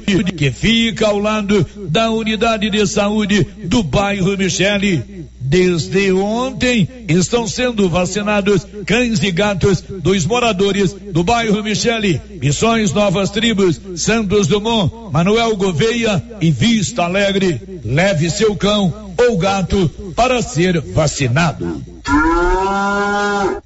que fica ao lado da unidade de saúde do bairro Michele. Desde ontem estão sendo vacinados cães e gatos dos moradores do bairro Michele, Missões Novas Tribos, Santos Dumont, Manuel Gouveia e Vista Alegre. Leve seu cão ou gato para ser vacinado.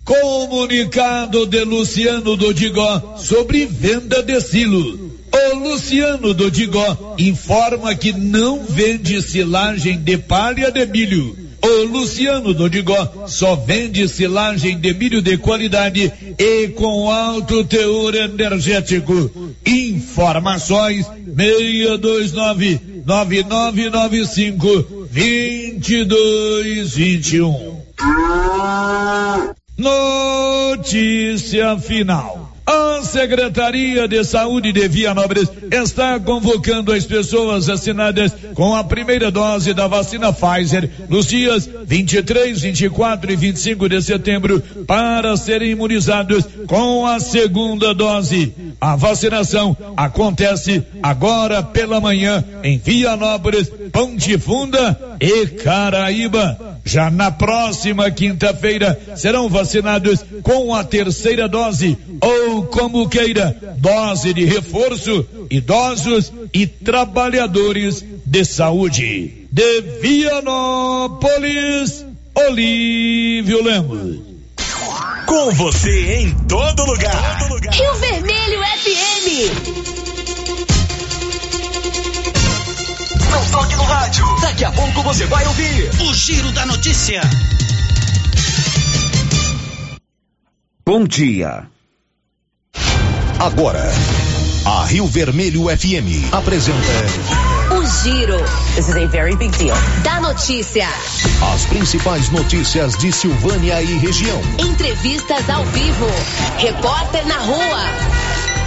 Comunicado de Luciano Dodigó sobre venda de silo. O Luciano Dodigó informa que não vende silagem de palha de milho o Luciano Dodigó só vende silagem de milho de qualidade e com alto teor energético. Informações 629 9995 2221. Notícia final. A Secretaria de Saúde de Vianópolis está convocando as pessoas assinadas com a primeira dose da vacina Pfizer nos dias 23, 24 e 25 de setembro para serem imunizados com a segunda dose. A vacinação acontece agora pela manhã em Vianópolis, Ponte Funda e Caraíba. Já na próxima quinta-feira serão vacinados com a terceira dose ou como queira, dose de reforço, idosos e trabalhadores de saúde. De Vianópolis, Olívio Lemos. Com você em todo lugar. Todo lugar. Rio Vermelho FM. Não toque no rádio. Daqui a pouco você vai ouvir o Giro da Notícia. Bom dia. Agora, a Rio Vermelho FM apresenta. O Giro. This is a very big deal. Da notícia. As principais notícias de Silvânia e região. Entrevistas ao vivo. Repórter na rua.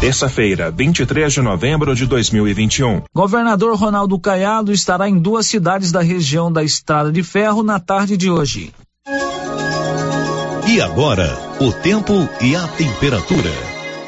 Terça-feira, 23 de novembro de 2021. Governador Ronaldo Caiado estará em duas cidades da região da Estrada de Ferro na tarde de hoje. E agora, o tempo e a temperatura.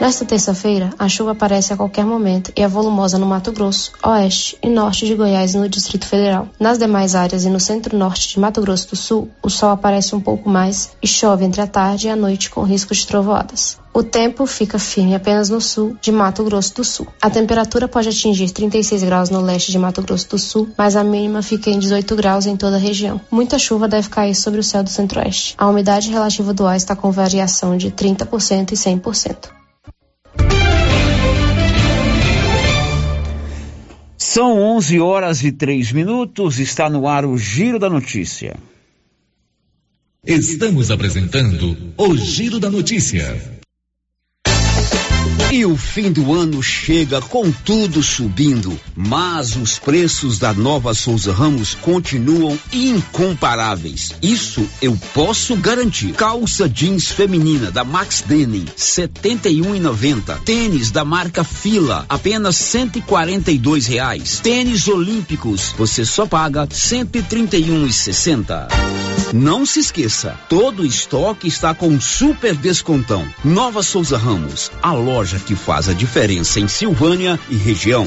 Nesta terça-feira, a chuva aparece a qualquer momento e é volumosa no Mato Grosso, oeste e norte de Goiás e no Distrito Federal. Nas demais áreas e no centro-norte de Mato Grosso do Sul, o sol aparece um pouco mais e chove entre a tarde e a noite com risco de trovoadas. O tempo fica firme apenas no sul de Mato Grosso do Sul. A temperatura pode atingir 36 graus no leste de Mato Grosso do Sul, mas a mínima fica em 18 graus em toda a região. Muita chuva deve cair sobre o céu do centro-oeste. A umidade relativa do ar está com variação de 30% e 100%. São 11 horas e 3 minutos, está no ar o Giro da Notícia. Estamos apresentando o Giro da Notícia. E o fim do ano chega com tudo subindo, mas os preços da Nova Souza Ramos continuam incomparáveis. Isso eu posso garantir. Calça jeans feminina da Max Denim, 71,90. Tênis da marca Fila, apenas 142 reais. Tênis olímpicos, você só paga 131,60. Não se esqueça, todo estoque está com super descontão. Nova Souza Ramos, a loja que faz a diferença em Silvânia e região.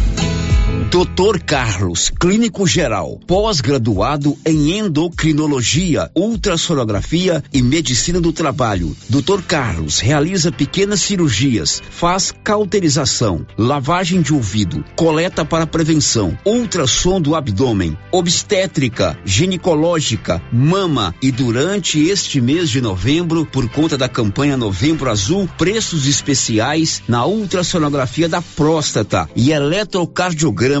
Dr. Carlos, clínico geral, pós-graduado em endocrinologia, ultrassonografia e medicina do trabalho. Dr. Carlos realiza pequenas cirurgias, faz cauterização, lavagem de ouvido, coleta para prevenção, ultrassom do abdômen, obstétrica, ginecológica, mama e durante este mês de novembro, por conta da campanha Novembro Azul, preços especiais na ultrassonografia da próstata e eletrocardiograma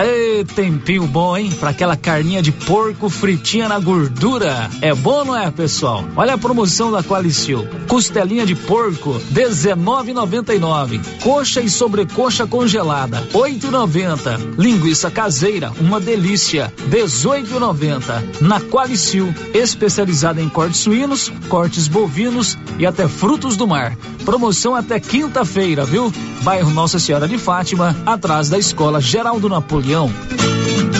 Aê, tempinho bom, hein? Pra aquela carninha de porco fritinha na gordura. É bom, não é, pessoal? Olha a promoção da Qualicil. Costelinha de porco, 19,99. Coxa e sobrecoxa congelada, 8,90. Linguiça caseira, uma delícia, 18,90. Na Qualicil, especializada em cortes suínos, cortes bovinos e até frutos do mar. Promoção até quinta-feira, viu? Bairro Nossa Senhora de Fátima, atrás da Escola Geraldo Napoleão região.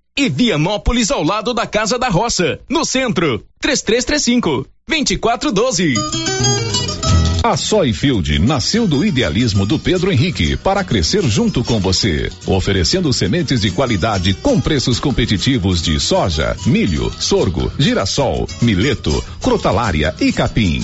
e Vianópolis ao lado da Casa da Roça, no centro. 3335 2412. A Soyfield nasceu do idealismo do Pedro Henrique para crescer junto com você, oferecendo sementes de qualidade com preços competitivos de soja, milho, sorgo, girassol, mileto, crotalária e capim.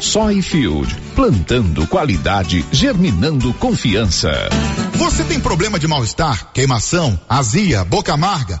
Soyfield, plantando qualidade, germinando confiança. Você tem problema de mal-estar, queimação, azia, boca amarga,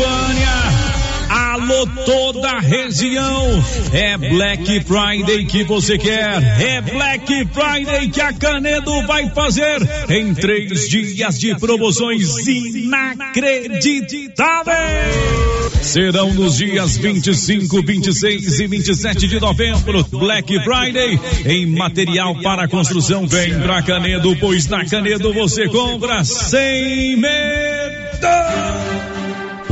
Alô, toda a região. É Black Friday que você quer. É Black Friday que a Canedo vai fazer em três dias de promoções inacreditáveis. serão nos dias 25, 26 e 27 de novembro. Black Friday em material para construção. Vem pra Canedo, pois na Canedo você compra sem medo.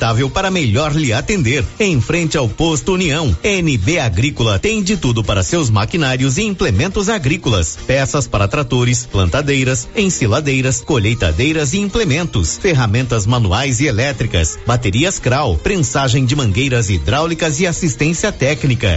confortável para melhor lhe atender. Em frente ao posto União, NB Agrícola tem de tudo para seus maquinários e implementos agrícolas, peças para tratores, plantadeiras, ensiladeiras, colheitadeiras e implementos, ferramentas manuais e elétricas, baterias Kral, prensagem de mangueiras hidráulicas e assistência técnica.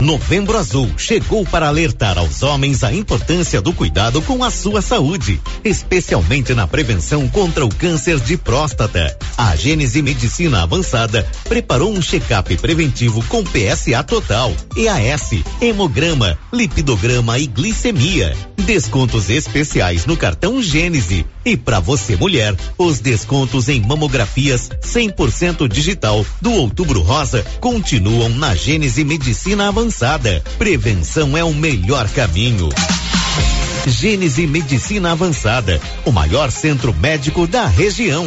Novembro Azul chegou para alertar aos homens a importância do cuidado com a sua saúde, especialmente na prevenção contra o câncer de próstata. A Gênese Medicina Avançada preparou um check-up preventivo com PSA total, EAS, hemograma, lipidograma e glicemia. Descontos especiais no cartão Gênese. E para você mulher, os descontos em mamografias 100% digital do Outubro Rosa continuam na Gênese Medicina Avançada avançada. Prevenção é o melhor caminho. Gênese Medicina Avançada, o maior centro médico da região.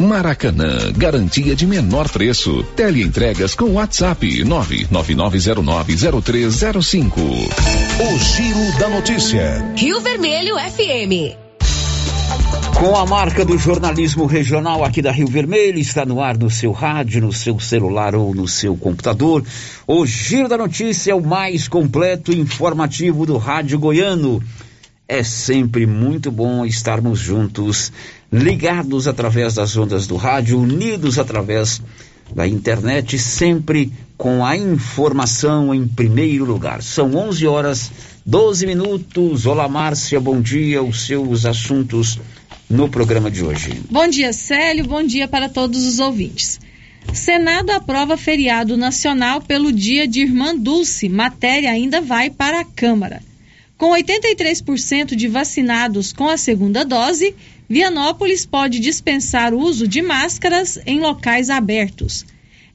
Maracanã, garantia de menor preço. Teleentregas com WhatsApp 999090305. O Giro da Notícia. Rio Vermelho FM. Com a marca do jornalismo regional aqui da Rio Vermelho, está no ar no seu rádio, no seu celular ou no seu computador. O Giro da Notícia é o mais completo e informativo do rádio goiano. É sempre muito bom estarmos juntos, ligados através das ondas do rádio, unidos através da internet, sempre com a informação em primeiro lugar. São 11 horas 12 minutos. Olá, Márcia, bom dia. Os seus assuntos no programa de hoje. Bom dia, Célio. Bom dia para todos os ouvintes. Senado aprova feriado nacional pelo dia de Irmã Dulce. Matéria ainda vai para a Câmara. Com 83% de vacinados com a segunda dose, Vianópolis pode dispensar o uso de máscaras em locais abertos.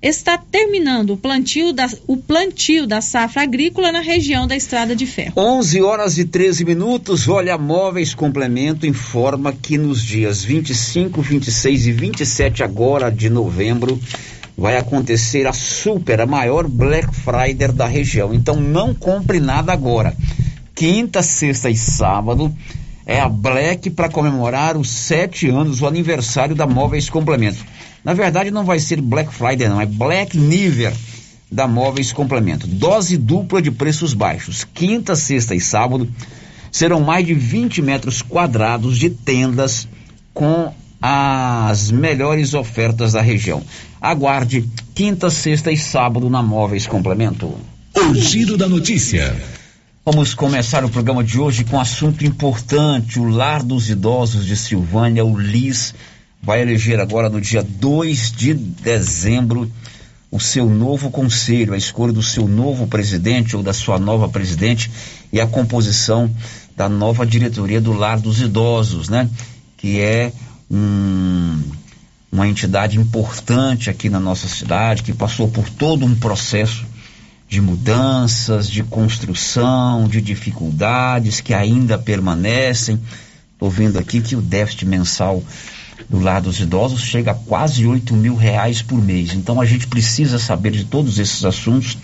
Está terminando o plantio, da, o plantio da safra agrícola na região da Estrada de Ferro. 11 horas e 13 minutos. Olha, Móveis Complemento informa que nos dias 25, 26 e 27 agora de novembro vai acontecer a super, a maior Black Friday da região. Então não compre nada agora quinta, sexta e sábado é a Black para comemorar os sete anos, o aniversário da Móveis Complemento. Na verdade, não vai ser Black Friday, não, é Black Niver da Móveis Complemento. Dose dupla de preços baixos. Quinta, sexta e sábado serão mais de 20 metros quadrados de tendas com as melhores ofertas da região. Aguarde quinta, sexta e sábado na Móveis Complemento. O giro da notícia. Vamos começar o programa de hoje com um assunto importante. O Lar dos Idosos de Silvânia, o LIS, vai eleger agora no dia 2 de dezembro o seu novo conselho, a escolha do seu novo presidente ou da sua nova presidente e a composição da nova diretoria do Lar dos Idosos, né? Que é um, uma entidade importante aqui na nossa cidade, que passou por todo um processo de mudanças, de construção, de dificuldades que ainda permanecem. Estou vendo aqui que o déficit mensal do lado dos idosos chega a quase 8 mil reais por mês. Então a gente precisa saber de todos esses assuntos,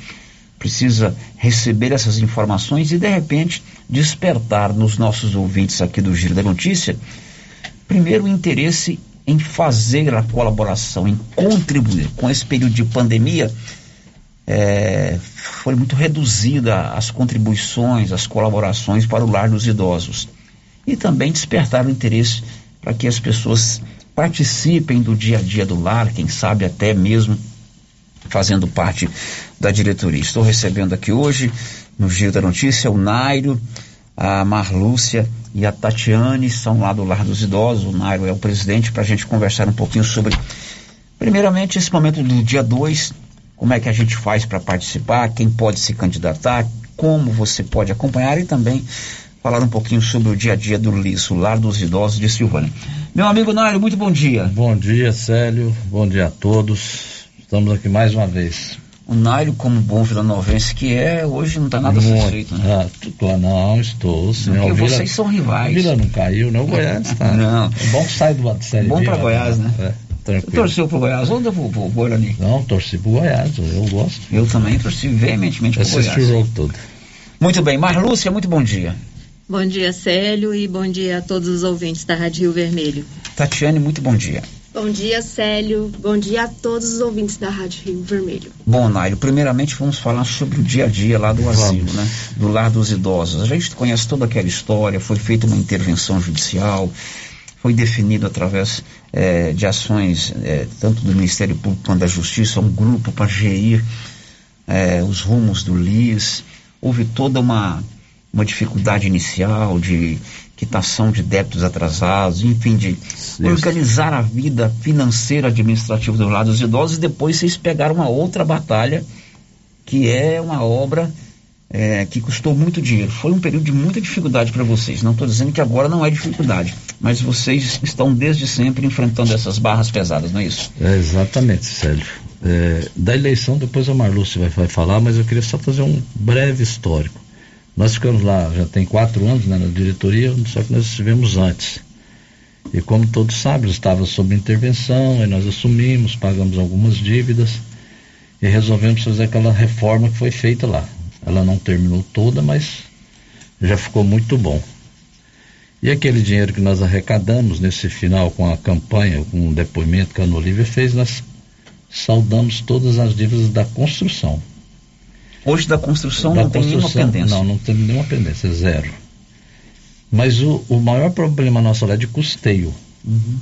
precisa receber essas informações e de repente despertar nos nossos ouvintes aqui do Giro da Notícia, primeiro o interesse em fazer a colaboração, em contribuir. Com esse período de pandemia, é, foi muito reduzida as contribuições, as colaborações para o lar dos idosos. E também despertar o interesse para que as pessoas participem do dia a dia do lar, quem sabe até mesmo fazendo parte da diretoria. Estou recebendo aqui hoje, no Giro da Notícia, o Nairo, a Marlúcia e a Tatiane, são lá do Lar dos Idosos. O Nairo é o presidente, para a gente conversar um pouquinho sobre, primeiramente, esse momento do dia 2, como é que a gente faz para participar, quem pode se candidatar, como você pode acompanhar e também falar um pouquinho sobre o dia a dia do LIS, o Lar dos Idosos de Silvânia. Meu amigo Nário, muito bom dia. Bom dia, Célio. Bom dia a todos. Estamos aqui mais uma vez. O Nário, como bom vilanovense que é, hoje não está nada muito, satisfeito, né? Ah, tu, não, estou, sim. Porque Vila, vocês são rivais. Vila não caiu, né? O Goiás está. não. É bom que sai do lado de série Bom para Goiás, né? É. Tranquilo. Torceu pro Goiás? Vou, vou, vou ali? Não, torci pro Goiás, eu gosto. Eu também torci veementemente pro Goiás. Assisti o jogo todo. Muito bem, Marlúcia, muito bom dia. Bom dia, Célio, e bom dia a todos os ouvintes da Rádio Rio Vermelho. Tatiane, muito bom dia. Bom dia, Célio. Bom dia a todos os ouvintes da Rádio Rio Vermelho. Bom, Nairo, primeiramente vamos falar sobre o dia a dia lá do asilo, né? Do lar dos idosos. A gente conhece toda aquela história, foi feita uma intervenção judicial, foi definido através é, de ações é, tanto do Ministério Público quanto da Justiça, um grupo para gerir é, os rumos do LIS. Houve toda uma uma dificuldade inicial de quitação de débitos atrasados, enfim, de Isso. organizar a vida financeira administrativa do lado dos idosos e depois vocês pegaram uma outra batalha que é uma obra é, que custou muito dinheiro. Foi um período de muita dificuldade para vocês. Não estou dizendo que agora não é dificuldade, mas vocês estão desde sempre enfrentando essas barras pesadas, não é isso? É, exatamente, Sérgio. É, da eleição, depois a Marluce vai, vai falar, mas eu queria só fazer um breve histórico. Nós ficamos lá, já tem quatro anos né, na diretoria, só que nós estivemos antes. E como todos sabem, estava sob intervenção, aí nós assumimos, pagamos algumas dívidas e resolvemos fazer aquela reforma que foi feita lá. Ela não terminou toda, mas já ficou muito bom. E aquele dinheiro que nós arrecadamos nesse final com a campanha, com o depoimento que a Ana Olivia fez, nós saldamos todas as dívidas da construção. Hoje da construção da não construção, tem nenhuma pendência. Não, não tem nenhuma pendência, zero. Mas o, o maior problema nosso lá é de custeio. Uhum.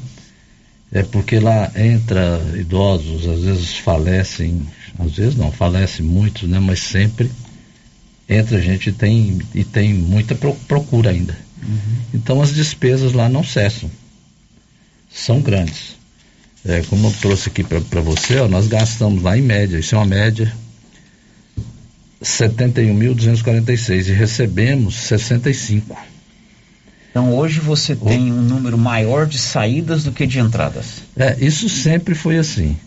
É porque lá entra idosos, às vezes falecem, às vezes não, falecem muitos, né? Mas sempre entra gente e tem, e tem muita procura ainda. Uhum. Então as despesas lá não cessam. São grandes. É, como eu trouxe aqui para você, ó, nós gastamos lá em média, isso é uma média, 71.246 e recebemos 65. Então hoje você tem um número maior de saídas do que de entradas. É, isso sempre foi assim.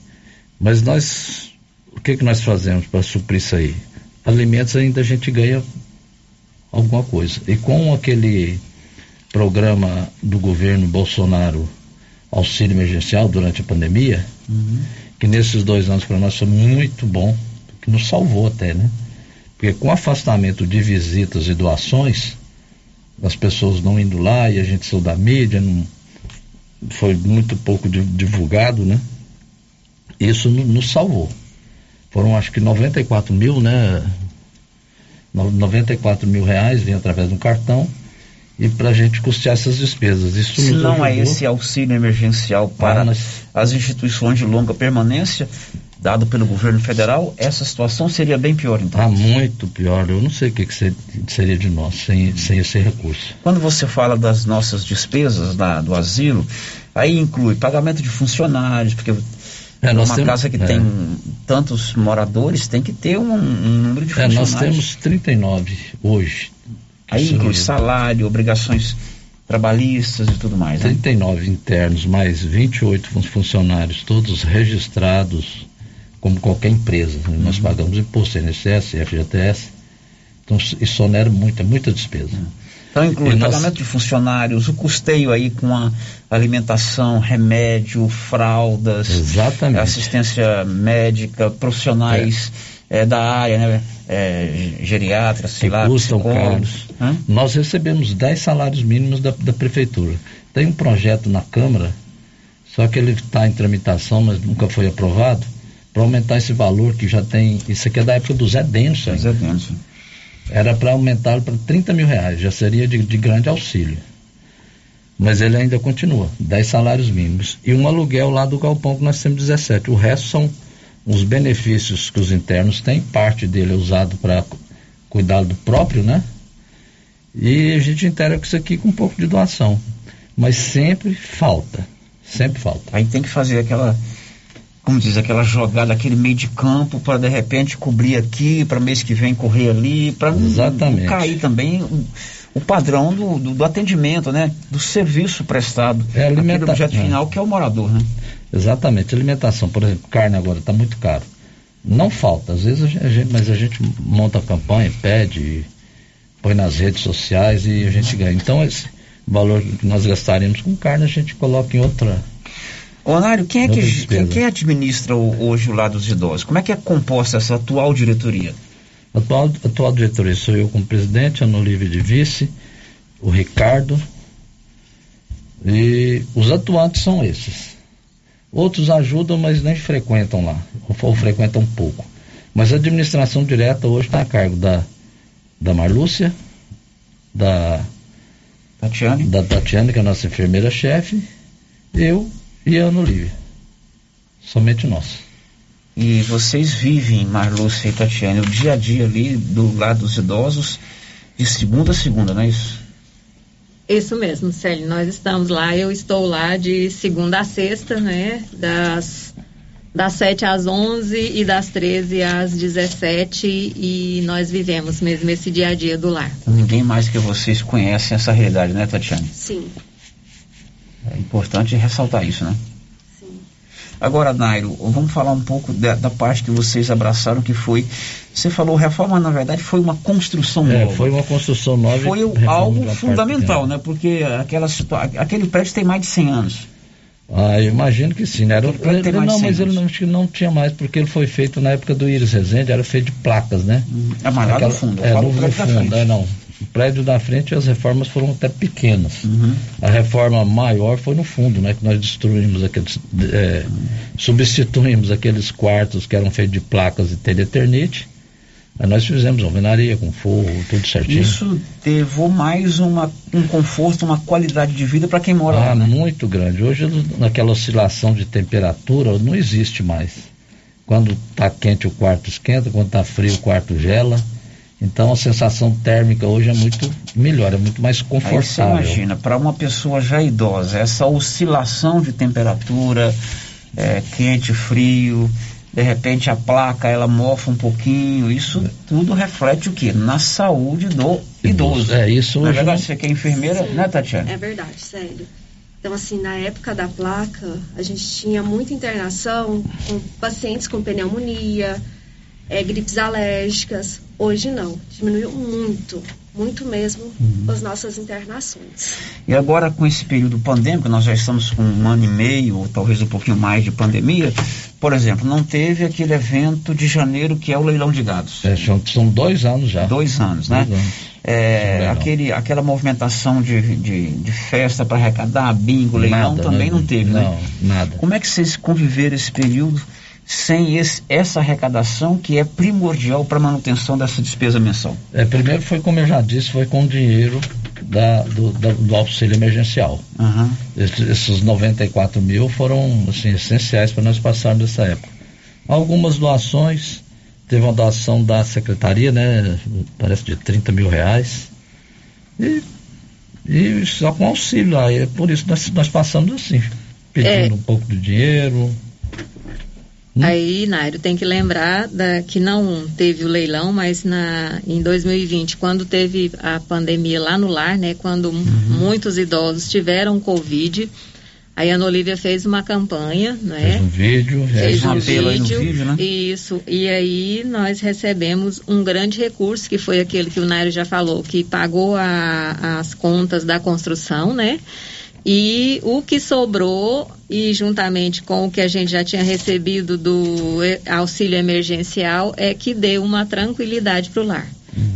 Mas nós, o que que nós fazemos para suprir isso aí? Alimentos ainda a gente ganha alguma coisa. E com aquele programa do governo Bolsonaro, auxílio emergencial durante a pandemia, uhum. que nesses dois anos para nós foi muito bom, que nos salvou até, né? Porque com afastamento de visitas e doações, as pessoas não indo lá e a gente saiu da mídia, não, foi muito pouco divulgado, né? Isso nos salvou. Foram acho que 94 mil, né? 94 mil reais vem através de um cartão e para a gente custear essas despesas. Isso Se não é esse auxílio emergencial para ah, as instituições de longa permanência, dado pelo governo federal, essa situação seria bem pior, então? Ah, muito pior. Eu não sei o que, que seria de nós sem, sem esse recurso. Quando você fala das nossas despesas da, do asilo, aí inclui pagamento de funcionários, porque é, uma temos, casa que é. tem tantos moradores tem que ter um, um número de funcionários. É, nós temos 39 hoje. Aí inclui salário, obrigações trabalhistas e tudo mais. 39 né? internos, mais 28 funcionários, todos registrados como qualquer empresa. Né? Nós Uhum. pagamos imposto, INSS, FGTS. Então isso onera muito, é muita despesa. Então inclui nós- pagamento de funcionários, o custeio aí com a alimentação, remédio, fraldas, Exatamente. assistência médica, profissionais eh, da área, né? Eh, geriatras, sei que lá, custam caros. Nós recebemos 10 salários mínimos da, da prefeitura. Tem um projeto na Câmara, só que ele está em tramitação, mas nunca foi aprovado, para aumentar esse valor que já tem. Isso aqui é da época do Zé Denso. Zé Denso. Era para aumentar para 30 mil reais, já seria de, de grande auxílio. Mas ele ainda continua, 10 salários mínimos. E um aluguel lá do galpão que nós temos 17. O resto são os benefícios que os internos têm, parte dele é usado para cuidar do próprio, né? E a gente integra com isso aqui com um pouco de doação. Mas sempre falta. Sempre falta. Aí tem que fazer aquela, como diz, aquela jogada, aquele meio de campo para de repente cobrir aqui, para mês que vem correr ali, para não, cair também o, o padrão do, do, do atendimento, né? Do serviço prestado. É alimenta- objeto é. final que é o morador, né? Exatamente. Alimentação, por exemplo, carne agora está muito caro. Não falta, às vezes a gente- mas a gente monta a campanha, pede, põe nas redes sociais e a gente ganha. Então esse valor que nós gastaríamos com carne a gente coloca em outra. Onário, quem é que quem, despesa. quem administra o- hoje o lado dos idosos? Como é que é composta essa atual diretoria? A atual, atual diretoria sou eu como presidente, Ana Olívia de vice, o Ricardo. E os atuantes são esses. Outros ajudam, mas nem frequentam lá, ou, ou frequentam pouco. Mas a administração direta hoje está a cargo da, da Marlúcia, da Tatiane. da Tatiane, que é a nossa enfermeira-chefe, eu e a Ana Olívia. Somente nós. E vocês vivem, Marlúcia e Tatiane, o dia a dia ali do lado dos idosos, de segunda a segunda, não é isso? Isso mesmo, Célio. Nós estamos lá, eu estou lá de segunda a sexta, né? Das, das 7 às 11 e das 13 às 17 e nós vivemos mesmo esse dia a dia do lar. Ninguém mais que vocês conhecem essa realidade, né, Tatiane? Sim. É importante ressaltar isso, né? Agora, Nairo, vamos falar um pouco da, da parte que vocês abraçaram, que foi. Você falou, reforma, na verdade, foi uma construção É, nova. foi uma construção nova. e Foi algo fundamental, né? Porque aquela, aquele prédio tem mais de 100 anos. Ah, eu imagino que sim, né? Era, ele- de não, 100 mas ele não, acho que não tinha mais, porque ele foi feito na época do Iris Rezende, era feito de placas, né? É, mas lá no fundo, É, no, fundo, frente. é, não. O prédio da frente as reformas foram até pequenas. Uhum. A reforma maior foi no fundo, né? Que nós destruímos aqueles. é, substituímos aqueles quartos que eram feitos de placas e telha eternite. Aí nós fizemos alvenaria com forro, tudo certinho. Isso levou mais uma, um conforto, uma qualidade de vida para quem mora Ah, lá, né? muito grande. Hoje, naquela oscilação de temperatura, não existe mais. Quando está quente, o quarto esquenta, quando está frio, o quarto gela. Então, a sensação térmica hoje é muito melhor, é muito mais Aí você confortável. imagina, para uma pessoa já idosa, essa oscilação de temperatura, é, quente, frio, de repente a placa ela mofa um pouquinho, isso tudo reflete o quê? Na saúde do idoso. É, isso Na hoje verdade, não- você que é enfermeira, né, Tatiana? É verdade, sério. Então, assim, na época da placa, a gente tinha muita internação com pacientes com pneumonia, é, gripes alérgicas. Hoje não, diminuiu muito, muito mesmo Uhum. as nossas internações. E agora com esse período pandêmico, nós já estamos com um ano e meio, ou talvez um pouquinho mais de pandemia, por exemplo, não teve aquele evento de janeiro que é o leilão de gados. É, são, dois anos já. Dois anos, né? Dois anos. É, aquele, aquela movimentação de, de, de festa para arrecadar, bingo, leilão, Nada, também né? não teve, né? Não, nada. Como é que vocês conviveram esse período sem esse- essa arrecadação que é primordial para a manutenção dessa despesa mensal? É, primeiro foi, como eu já disse, foi com o dinheiro da, do, da- do auxílio emergencial. Aham. Esses, esses 94 mil foram assim, essenciais para nós passarmos essa época. Algumas doações, teve uma doação da secretaria, né? Parece de 30 mil reais. E, e só com auxílio. Aí é por isso nós, nós passamos assim, pedindo É. um pouco de dinheiro. Aí, Nairo, tem que lembrar da, que não teve o leilão, mas na, em 2020, quando teve a pandemia lá no lar, né, quando muitos idosos tiveram Covid, Aí a Ana Olivia fez uma campanha, né? Fez um vídeo, fez um, apelo aí no vídeo, né? Isso. E aí nós recebemos um grande recurso, que foi aquele que o Nairo já falou, que pagou a, as contas da construção, né? E o que sobrou, e juntamente com o que a gente já tinha recebido do auxílio emergencial, é que deu uma tranquilidade para o lar.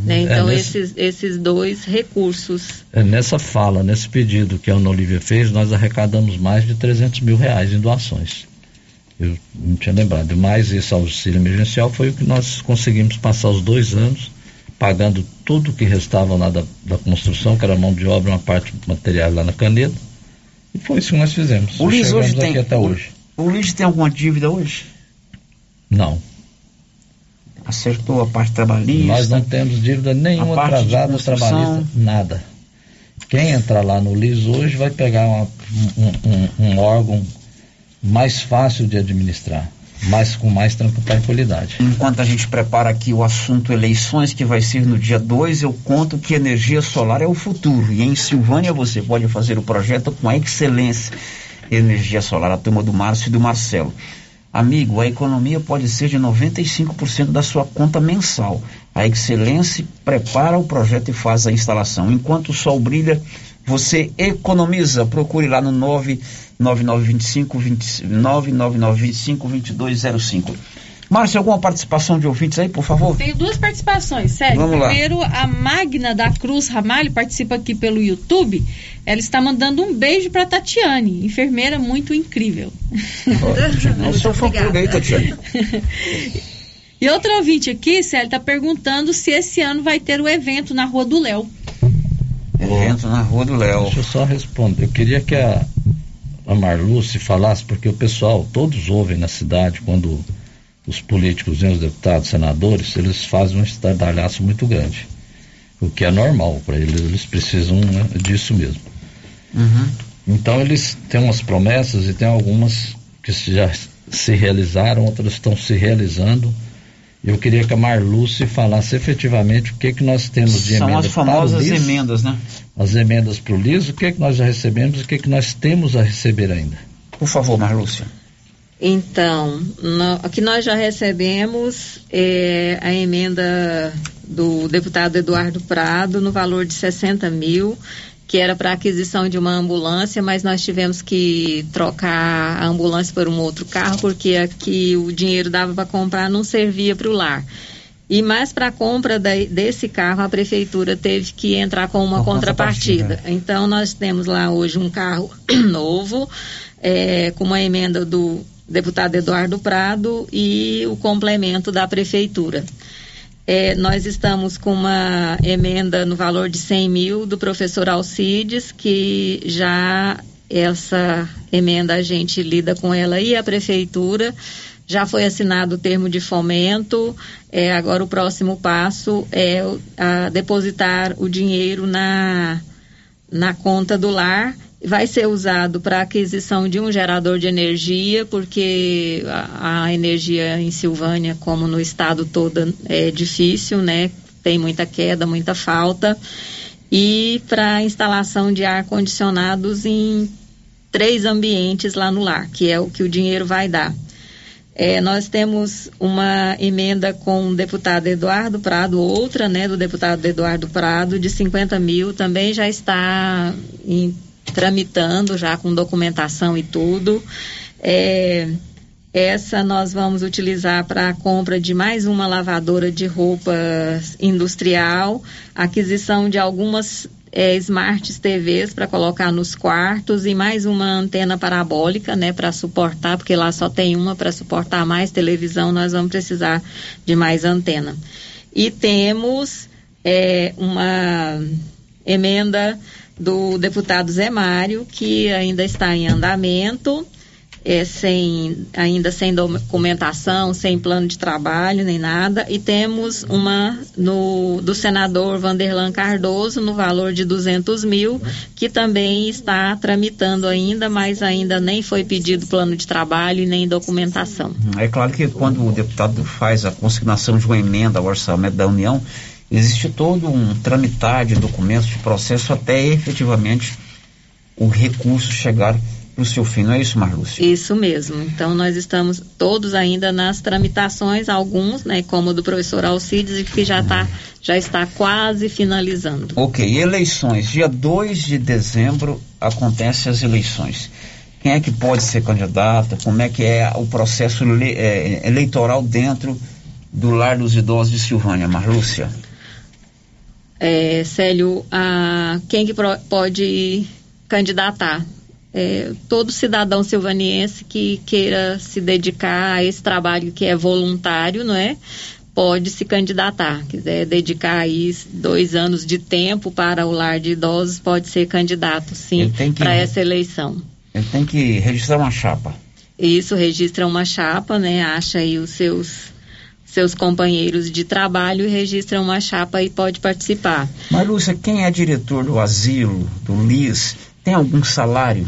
Né? Então, É, nesse- esses, esses dois recursos. É, nessa fala, nesse pedido que a Ana Olivia fez, nós arrecadamos mais de 300 mil reais em doações. Eu não tinha lembrado. Mais esse auxílio emergencial foi o que nós conseguimos passar os dois anos, pagando tudo que restava lá da, da construção, que era mão de obra, uma parte material lá na caneta. E foi isso que nós fizemos. O Chegamos hoje tem. até hoje. O, o Liz tem alguma dívida hoje? Não. Acertou a parte trabalhista? Nós não temos dívida nenhuma atrasada trabalhista, nada. Quem entrar lá no LIS hoje vai pegar uma- um, um- um órgão mais fácil de administrar, mas com mais tran- tranquilidade. Enquanto a gente prepara aqui o assunto eleições, que vai ser no dia 2, eu conto que energia solar é o futuro. E em Silvânia você pode fazer o projeto com a excelência energia solar, a turma do Márcio e do Marcelo. Amigo, a economia pode ser de 95% da sua conta mensal. A Excelência prepara o projeto e faz a instalação. Enquanto o sol brilha, você economiza. Procure lá no 99925 20 99925 2205. Márcio, alguma participação de ouvintes aí, por favor? Tenho duas participações, sério. Vamos lá. Primeiro, a Magna da Cruz Ramalho participa aqui pelo YouTube. Ela está mandando um beijo para Tatiane, enfermeira muito incrível. Sou fã clube aí, Tatiana. E outro ouvinte aqui, Célio, está perguntando se esse ano vai ter o evento na Rua do Léo. Evento na Rua do Léo. Deixa eu só responder. Eu queria que a, a Marluce falasse, porque o pessoal, todos ouvem na cidade, quando os políticos e os deputados, senadores, eles fazem um estardalhaço muito grande. O que é normal para eles, eles precisam né, disso mesmo. Então eles têm umas promessas e tem algumas que já se realizaram, outras estão se realizando. Eu queria que a Marluce falasse efetivamente o que que nós temos de São emenda as famosas para o LIS, emendas, né? As emendas para o LIS, o que que nós já recebemos e o que que nós temos a receber ainda. Por favor, Marlúcia. Então, no- o que nós já recebemos é a emenda do deputado Eduardo Prado no valor de 60 mil, que era para aquisição de uma ambulância, mas nós tivemos que trocar a ambulância por um outro carro, porque aqui o dinheiro dava para comprar não servia para o lar. E mais para a compra da- desse carro, a prefeitura teve que entrar com uma contrapartida. contrapartida. Então, nós temos lá hoje um carro novo, é, com uma emenda do deputado Eduardo Prado e o complemento da prefeitura. É, nós estamos com uma emenda no valor de 100 mil do professor Alcides, que já essa emenda a gente lida com ela e a prefeitura. Já foi assinado o termo de fomento. É, agora o próximo passo é a depositar o dinheiro na, na conta do lar. Vai ser usado para aquisição de um gerador de energia, porque a, a energia em Silvânia, como no estado todo, é difícil, né? Tem muita queda, muita falta. E para instalação de ar-condicionados em três ambientes lá no lar, que é o que o dinheiro vai dar. É, nós temos uma emenda com o deputado Eduardo Prado, outra, né, do deputado Eduardo Prado, de 50 mil, também já está em- tramitando, já com documentação e tudo. É, essa nós vamos utilizar para a compra de mais uma lavadora de roupas industrial, aquisição de algumas é, Smart TVs para colocar nos quartos e mais uma antena parabólica, né, para suportar, porque lá só tem uma para suportar mais televisão, nós vamos precisar de mais antena. E temos é, uma emenda do deputado Zé Mário, que ainda está em andamento, é, sem, ainda sem documentação, sem plano de trabalho, nem nada. E temos uma no, do senador Vanderlan Cardoso, no valor de 200 mil, que também está tramitando ainda, mas ainda nem foi pedido plano de trabalho nem documentação. É claro que quando o deputado faz a consignação de uma emenda ao orçamento da União, existe todo um tramitar de documentos, de processo, até efetivamente o recurso chegar para o seu fim, não é isso, Marlúcia? Isso mesmo. Então nós estamos todos ainda nas tramitações, alguns, né, como o do professor Alcides, que já tá, já está quase finalizando. Ok, eleições. Dia 2 de dezembro acontecem as eleições. Quem é que pode ser candidato? Como é que é o processo é, eleitoral dentro do Lar dos Idosos de Silvânia, Marlúcia? É, Célio, a, quem que pode candidatar? É, todo cidadão silvaniense que queira se dedicar a esse trabalho que é voluntário, não é? Pode se candidatar. Quiser dedicar aí dois anos de tempo para o lar de idosos, pode ser candidato, sim, para essa eleição. Ele tem que registrar uma chapa. Isso, registra uma chapa, né? Acha aí os seus seus companheiros de trabalho e registra uma chapa e pode participar. Marlúcia, quem é diretor do asilo, do LIS, tem algum salário?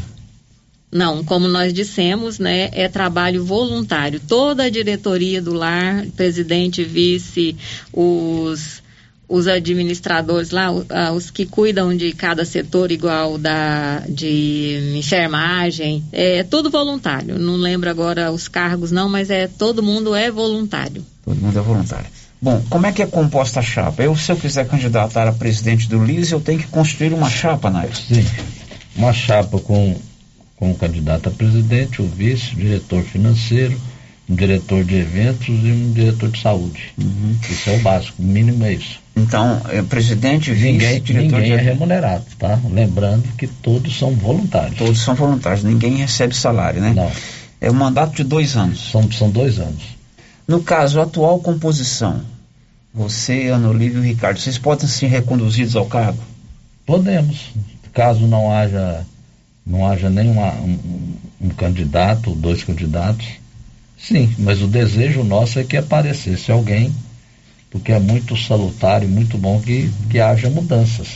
Não, como nós dissemos, né, é trabalho voluntário. Toda a diretoria do lar, presidente, vice, os os administradores lá, os que cuidam de cada setor, igual da de enfermagem, é tudo voluntário. Não lembro agora os cargos não, mas é todo mundo é voluntário. Todo mundo é voluntário. Bom, como é que é composta a chapa? Eu, se eu quiser candidatar a presidente do LIS, eu tenho que construir uma chapa, Nair? Sim, uma chapa com, com o candidato a presidente, o vice, o diretor financeiro, um diretor de eventos e um diretor de saúde. Uhum. Isso é o básico, o mínimo é isso. Então, é, presidente, vice, ninguém, ninguém é remunerado, tá? Lembrando que todos são voluntários. Todos são voluntários, ninguém recebe salário, né? Não. É um mandato de dois anos. São, são dois anos. No caso, a atual composição, você, Ana Olívio e Ricardo, vocês podem ser reconduzidos ao cargo? Podemos. Caso não haja, não haja nenhum um, um candidato, dois candidatos, Sim, mas o desejo nosso é que aparecesse alguém, porque é muito salutar e muito bom que, que haja mudanças.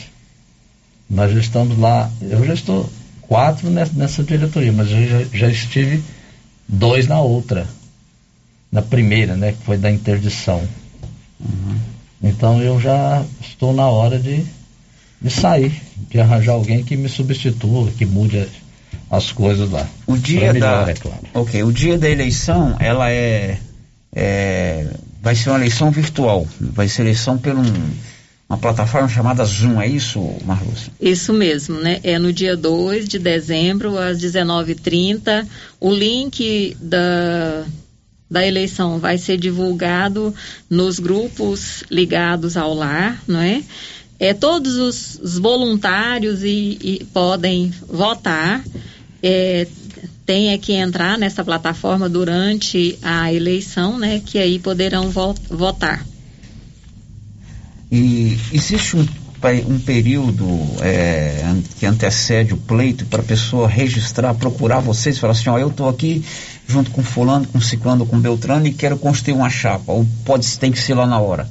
Nós já estamos lá, eu já estou quatro nessa, nessa diretoria, mas eu já, já estive dois na outra. Na primeira, né, que foi da interdição. Uhum. Então eu já estou na hora de, de sair, de arranjar alguém que me substitua, que mude as coisas lá. O dia melhor, da, é claro. ok, o dia da eleição, ela é, é, vai ser uma eleição virtual, vai ser eleição um, uma plataforma chamada Zoom, é isso, Marlúcia? Isso mesmo, né? É no dia 2 de dezembro, às 19h30. O link da, da eleição vai ser divulgado nos grupos ligados ao lar, não é? É, todos os, os voluntários e, e podem votar é, tem é que entrar nessa plataforma durante a eleição, né, que aí poderão vo votar. E existe um, um período é, que antecede o pleito para a pessoa registrar, procurar vocês falar assim, ó, eu estou aqui junto com fulano, com ciclano, com beltrano e quero construir uma chapa, ou pode tem que ser lá na hora?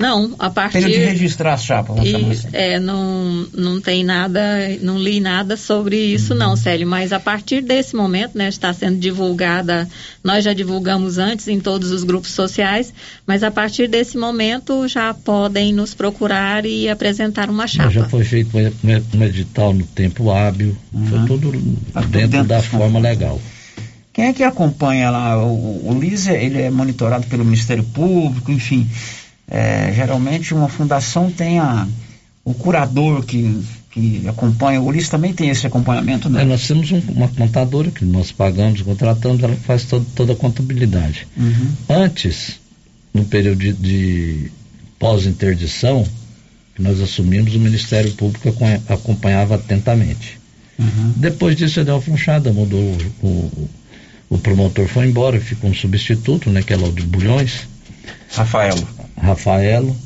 Não, a partir. Tem de registrar a chapa, vamos e, assim. É, não, não tem nada, não li nada sobre isso, uhum. não, Célio, mas a partir desse momento, né, está sendo divulgada, nós já divulgamos antes em todos os grupos sociais, mas a partir desse momento já podem nos procurar e apresentar uma chapa. Já foi feito um edital no tempo hábil, uhum. foi tudo tá dentro, dentro da forma legal. Quem é que acompanha lá? O, o Lisa, ele é monitorado pelo Ministério Público, enfim. É, geralmente uma fundação tem a, o curador que, que acompanha, o Ulisses também tem esse acompanhamento, né? É, nós temos um, uma contadora que nós pagamos, contratamos, ela faz todo, toda a contabilidade. Uhum. Antes, no período de, de pós-interdição, nós assumimos, o Ministério Público acompanhava atentamente. Uhum. Depois disso, deu uma funchada, mudou o, o, o, promotor foi embora, ficou um substituto, né, que é o de Bulhões. Rafaelo. Rafaelo,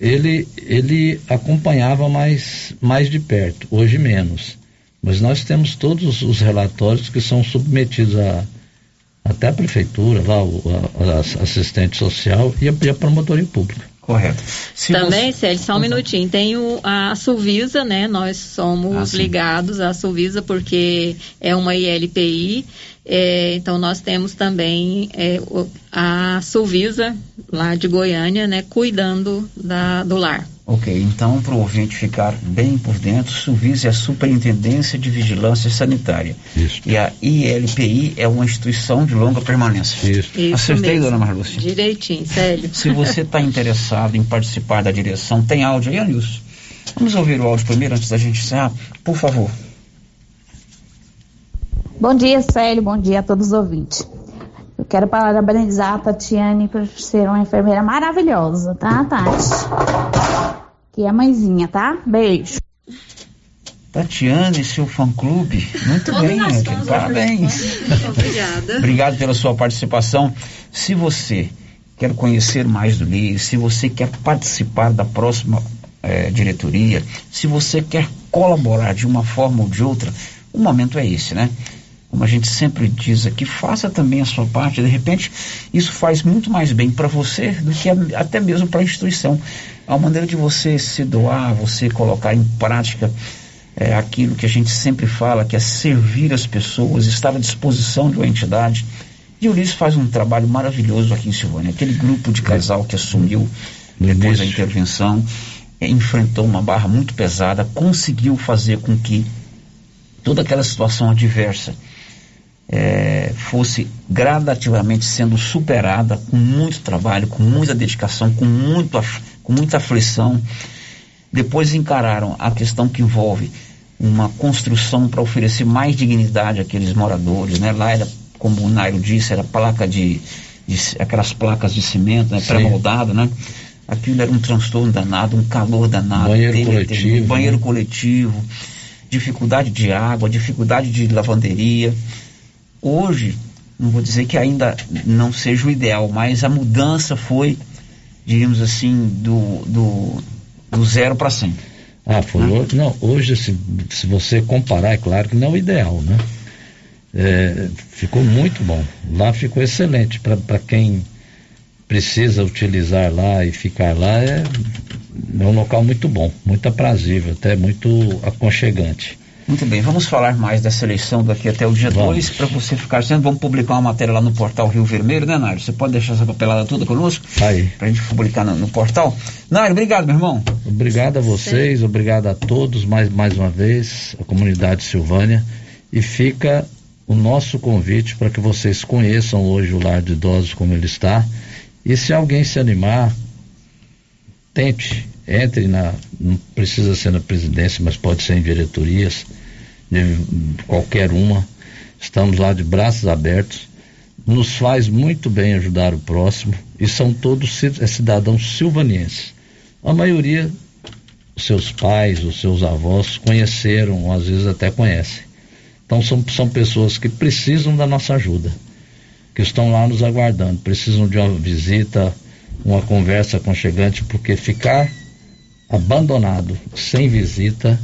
ele, ele acompanhava mais, mais de perto, hoje menos. Mas nós temos todos os relatórios que são submetidos a, até a prefeitura, lá, o, a, a assistente social e a, e a promotoria pública. Correto. Se Também, você... Célio, só um minutinho. Tem o, a Suvisa, né? Nós somos ah, ligados à Suvisa porque é uma ILPI é, então nós temos também é, a Suvisa lá de Goiânia, né, cuidando da, do lar. Ok, então para o ouvinte ficar bem por dentro, Suvisa é a Superintendência de Vigilância Sanitária. Isso. E a ILPI é uma instituição de longa permanência. Isso. Isso Acertei, mesmo. dona Marlúcia? Direitinho, Célio. Se você está interessado em participar da direção, tem áudio aí, Anilson? Vamos ouvir o áudio primeiro antes da gente encerrar? Por favor. Bom dia, Célio. Bom dia a todos os ouvintes. Eu quero parabenizar a Tatiane por ser uma enfermeira maravilhosa, tá, Tati? Que é mãezinha, tá? Beijo. Tatiane, seu fã-clube. Muito bem, né? parabéns. Obrigada. Obrigado pela sua participação. Se você quer conhecer mais do LIS, se você quer participar da próxima eh, diretoria, se você quer colaborar de uma forma ou de outra, o momento é esse, né? Como a gente sempre diz aqui, faça também a sua parte. De repente, isso faz muito mais bem para você do que a- até mesmo para a instituição. É uma maneira de você se doar, você colocar em prática é, aquilo que a gente sempre fala, que é servir as pessoas, estar à disposição de uma entidade. E o Ulisses faz um trabalho maravilhoso aqui em Silvânia. Aquele grupo de casal que assumiu depois da intervenção, é, enfrentou uma barra muito pesada, conseguiu fazer com que toda aquela situação adversa é, fosse gradativamente sendo superada com muito trabalho, com muita dedicação, com, muito, com muita aflição. Depois encararam a questão que envolve uma construção para oferecer mais dignidade àqueles moradores. Né? Lá era, como o Nairo disse, era placa de, de aquelas placas de cimento, né? Pré-moldado, né? Aquilo era um transtorno danado, um calor danado. Banheiro coletivo, tele- Banheiro né? coletivo, dificuldade de água, dificuldade de lavanderia. Hoje, não vou dizer que ainda não seja o ideal, mas a mudança foi, diríamos assim, do, do, do zero para cem. Ah, foi hoje. Não, hoje, se, se você comparar, é claro que não é o ideal, né? É, ficou muito bom. Lá ficou excelente. Para quem precisa utilizar lá e ficar lá, é, é um local muito bom, muito aprazível, até muito aconchegante. Muito bem, vamos falar mais dessa eleição daqui até o dia Vamos. 2, para você ficar sendo. Vamos publicar uma matéria lá no portal Rio Vermelho, né, Nário? Você pode deixar essa papelada toda conosco? Aí. Pra gente publicar no, no portal. Nário, obrigado, meu irmão. Obrigado a vocês, obrigado a todos mais, mais uma vez, a comunidade Silvânia. E fica o nosso convite para que vocês conheçam hoje o lar de idosos como ele está. E se alguém se animar, tente, entre na. Não precisa ser na presidência, mas pode ser em diretorias, de qualquer uma. Estamos lá de braços abertos. Nos faz muito bem ajudar o próximo e são todos é, cidadãos silvanienses. A maioria, seus pais, os seus avós conheceram, ou às vezes até conhecem. Então são, são pessoas que precisam da nossa ajuda, que estão lá nos aguardando, precisam de uma visita, uma conversa aconchegante, porque ficar abandonado, sem visita,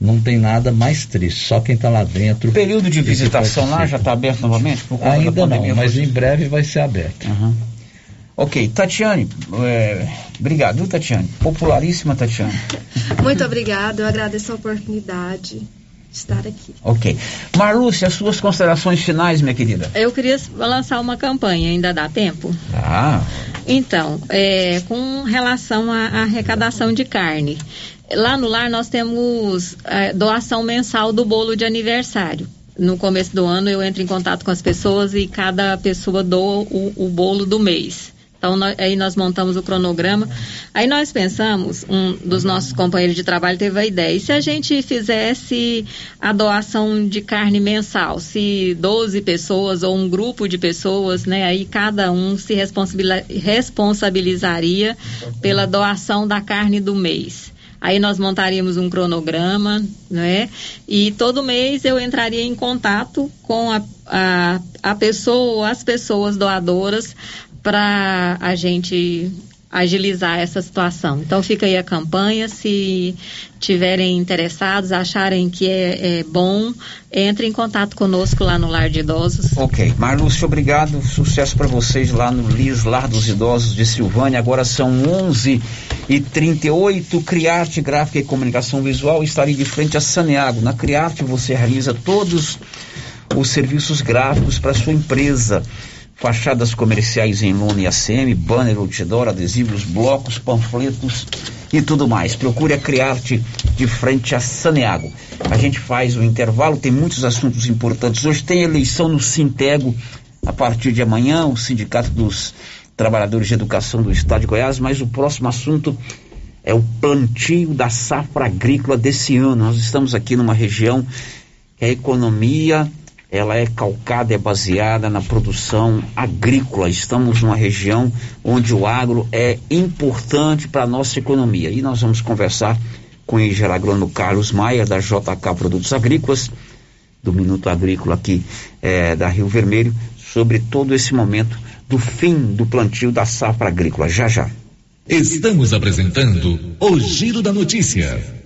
não tem nada mais triste. Só quem está lá dentro. O período de visitação lá já está aberto novamente? Por conta da Ainda pandemia? não, mas em breve vai ser aberto. Ok, Tatiane, é, obrigado, viu, Tatiane? Popularíssima Tatiane. Muito obrigada, eu agradeço a oportunidade de estar aqui. Ok. Marlúcia, as suas considerações finais, minha querida. Eu queria lançar uma campanha, ainda dá tempo? Ah, Então, é, com relação à arrecadação de carne, lá no lar nós temos é, doação mensal do bolo de aniversário. No começo do ano eu entro em contato com as pessoas e cada pessoa doa o, o bolo do mês. Então, nó- aí nós montamos o cronograma. Aí nós pensamos, um dos nossos companheiros de trabalho teve a ideia, e se a gente fizesse a doação de carne mensal, se 12 pessoas ou um grupo de pessoas, né, aí cada um se responsabilizaria pela doação da carne do mês. Aí nós montaríamos um cronograma, né? E todo mês eu entraria em contato com a, a, a pessoa, as pessoas doadoras, para a gente agilizar essa situação. Então fica aí a campanha, se tiverem interessados, acharem que é, é bom, entre em contato conosco lá no Lar de Idosos. ok. Marlúcia, obrigado. Sucesso para vocês lá no LIS Lar dos Idosos de Silvânia. Agora são 11 e 38 Criarte Gráfica e Comunicação Visual estarei de frente a Saneago. Na Criarte você realiza todos os serviços gráficos para sua empresa. Fachadas comerciais em lona e ACM, banner, outdoor, adesivos, blocos, panfletos e tudo mais. Procure a Criarte de frente a Saneago. A gente faz o intervalo, tem muitos assuntos importantes. Hoje tem eleição no Sintego a partir de amanhã, o Sindicato dos Trabalhadores de Educação do Estado de Goiás, mas o próximo assunto é o plantio da safra agrícola desse ano. Nós estamos aqui numa região que a economia ela é calcada, é baseada na produção agrícola. Estamos numa região onde o agro é importante para a nossa economia. E nós vamos conversar com o engenheiro agrônomo Carlos Maia, da JK Produtos Agrícolas, do Minuto Agrícola aqui é, da Rio Vermelho, sobre todo esse momento do fim do plantio da safra agrícola. Já já. Estamos apresentando o Giro da Notícia.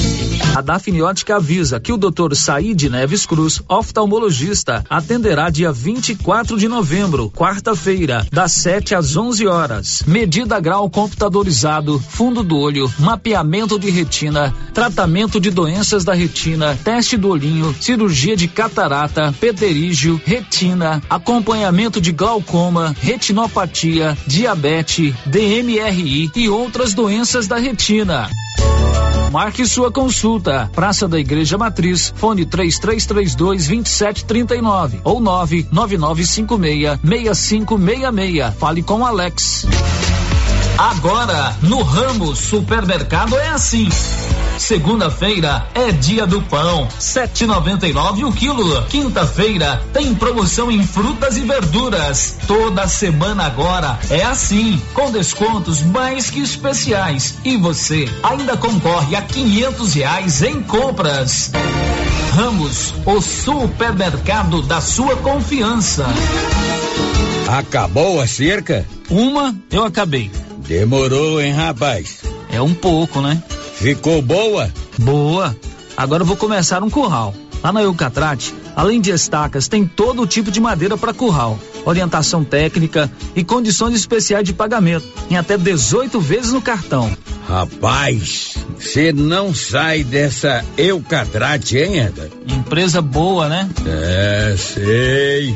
A Dafniótica avisa que o Dr. Said Neves Cruz, oftalmologista, atenderá dia 24 de novembro, quarta-feira, das 7 às 11 horas. Medida grau computadorizado, fundo do olho, mapeamento de retina, tratamento de doenças da retina, teste do olhinho, cirurgia de catarata, pterígio, retina, acompanhamento de glaucoma, retinopatia, diabetes, DMRI e outras doenças da retina. Marque sua consulta. Praça da Igreja Matriz, fone 3332 2739 ou 99956 6566. Fale com Alex. Agora, no ramo supermercado é assim. Segunda-feira é dia do pão, 7,99 o quilo. Quinta-feira tem promoção em frutas e verduras. Toda semana agora é assim, com descontos mais que especiais. E você ainda concorre a quinhentos reais em compras. Ramos, o supermercado da sua confiança. Acabou a cerca? Uma eu acabei. Demorou, hein, rapaz? É um pouco, né? Ficou boa? Boa. Agora eu vou começar um curral. Lá na Eucatrate, além de estacas, tem todo tipo de madeira para curral, orientação técnica e condições especiais de pagamento, em até 18 vezes no cartão. Rapaz, você não sai dessa Eucatrate, hein, Eda? Empresa boa, né? É, sei.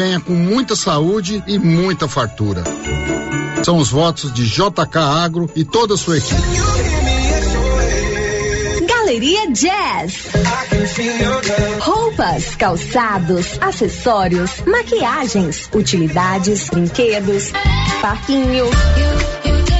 venha com muita saúde e muita fartura. São os votos de JK Agro e toda a sua equipe. Galeria Jazz. Roupas, calçados, acessórios, maquiagens, utilidades, brinquedos, parquinho.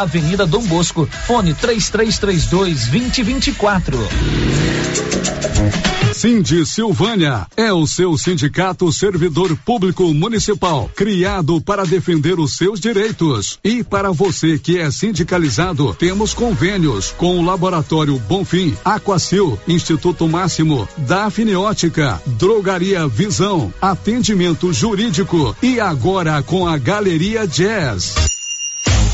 Avenida Dom Bosco, fone 3332 2024. Cindy Silvânia é o seu sindicato servidor público municipal, criado para defender os seus direitos. E para você que é sindicalizado, temos convênios com o Laboratório Bonfim, Aquacil, Instituto Máximo, Dafniótica, Drogaria Visão, Atendimento Jurídico e agora com a Galeria Jazz.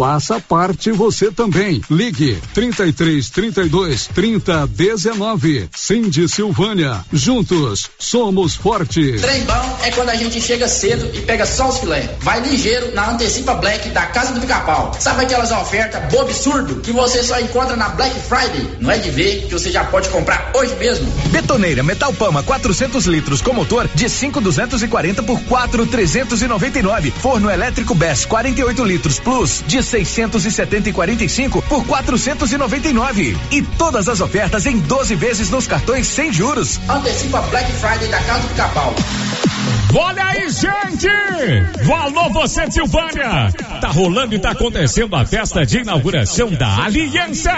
Faça parte você também. Ligue 33 32 30 19. Cindy Silvânia. Juntos somos fortes. Trem bom é quando a gente chega cedo e pega só os filé. Vai ligeiro na Antecipa Black da Casa do Pica-Pau. Sabe aquelas ofertas bobo absurdo que você só encontra na Black Friday? Não é de ver que você já pode comprar hoje mesmo. Betoneira Metal Pama 400 litros com motor de 5,240 por 4,399. Forno elétrico Best 48 litros plus de 670 e 45 por 499. E todas as ofertas em 12 vezes nos cartões sem juros. Antecipa Black Friday da Casa do Capão. Olha aí, gente! Valor você, Silvânia! Tá rolando e tá acontecendo a festa de inauguração da Aliança!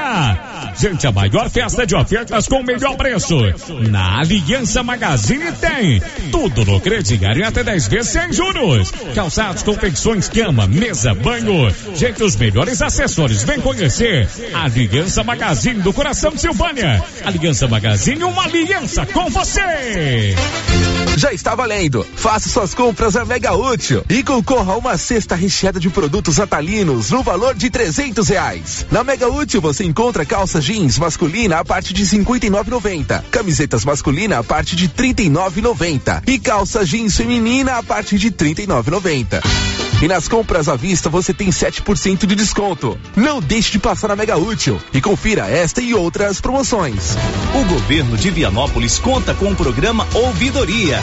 Gente, a maior festa de ofertas com o melhor preço. Na Aliança Magazine tem tudo no crediário até 10 vezes sem juros. Calçados, confecções, cama, mesa, banho. Gente, os melhores acessórios. Vem conhecer a Aliança Magazine do coração de Silvânia. Aliança Magazine, uma aliança com você! Já está valendo. Faça suas compras a Mega Útil e concorra a uma cesta recheada de produtos atalinos no valor de trezentos reais. Na Mega Útil você encontra calça jeans masculina a partir de cinquenta e camisetas masculina a partir de trinta e e calça jeans feminina a partir de trinta e. E nas compras à vista você tem 7% de desconto. Não deixe de passar na Mega Útil e confira esta e outras promoções. O governo de Vianópolis conta com o programa Ouvidoria.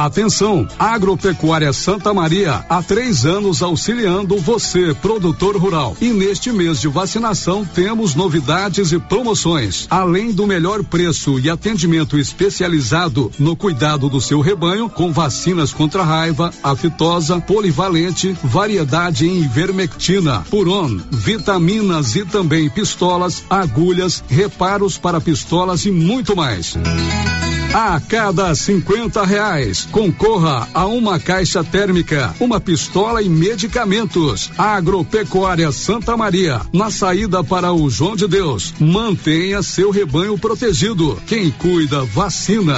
Atenção, Agropecuária Santa Maria, há três anos auxiliando você, produtor rural. E neste mês de vacinação temos novidades e promoções. Além do melhor preço e atendimento especializado no cuidado do seu rebanho, com vacinas contra raiva, aftosa, polivalente, variedade em ivermectina, puron, vitaminas e também pistolas, agulhas, reparos para pistolas e muito mais. A cada 50 reais, concorra a uma caixa térmica, uma pistola e medicamentos. Agropecuária Santa Maria, na saída para o João de Deus. Mantenha seu rebanho protegido. Quem cuida, vacina.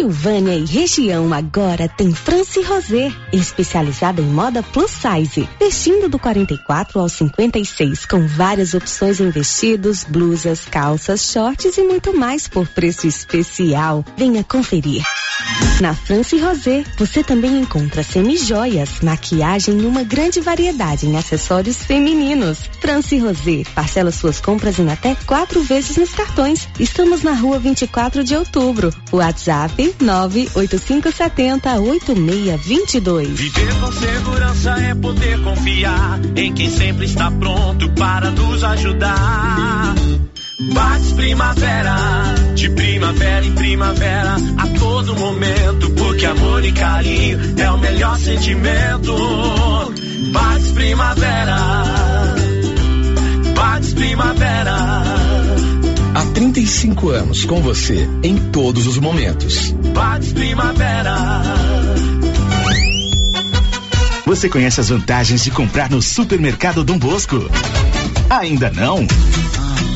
Silvânia e região agora tem France Rosé, especializada em moda plus size, vestindo do 44 ao 56, com várias opções em vestidos, blusas, calças, shorts e muito mais por preço especial. Venha conferir. Na France Rosé, você também encontra semi-joias, maquiagem e uma grande variedade em acessórios femininos. France Rosé, parcela suas compras em até quatro vezes nos cartões. Estamos na rua 24 de outubro. WhatsApp 98570 8622. Viver com segurança é poder confiar em quem sempre está pronto para nos ajudar. Bates Primavera, de primavera em primavera, a todo momento, porque amor e carinho é o melhor sentimento. Bates Primavera, Bates Primavera. Há 35 anos com você em todos os momentos. Bates Primavera. Você conhece as vantagens de comprar no Supermercado Dom Bosco? Ainda não?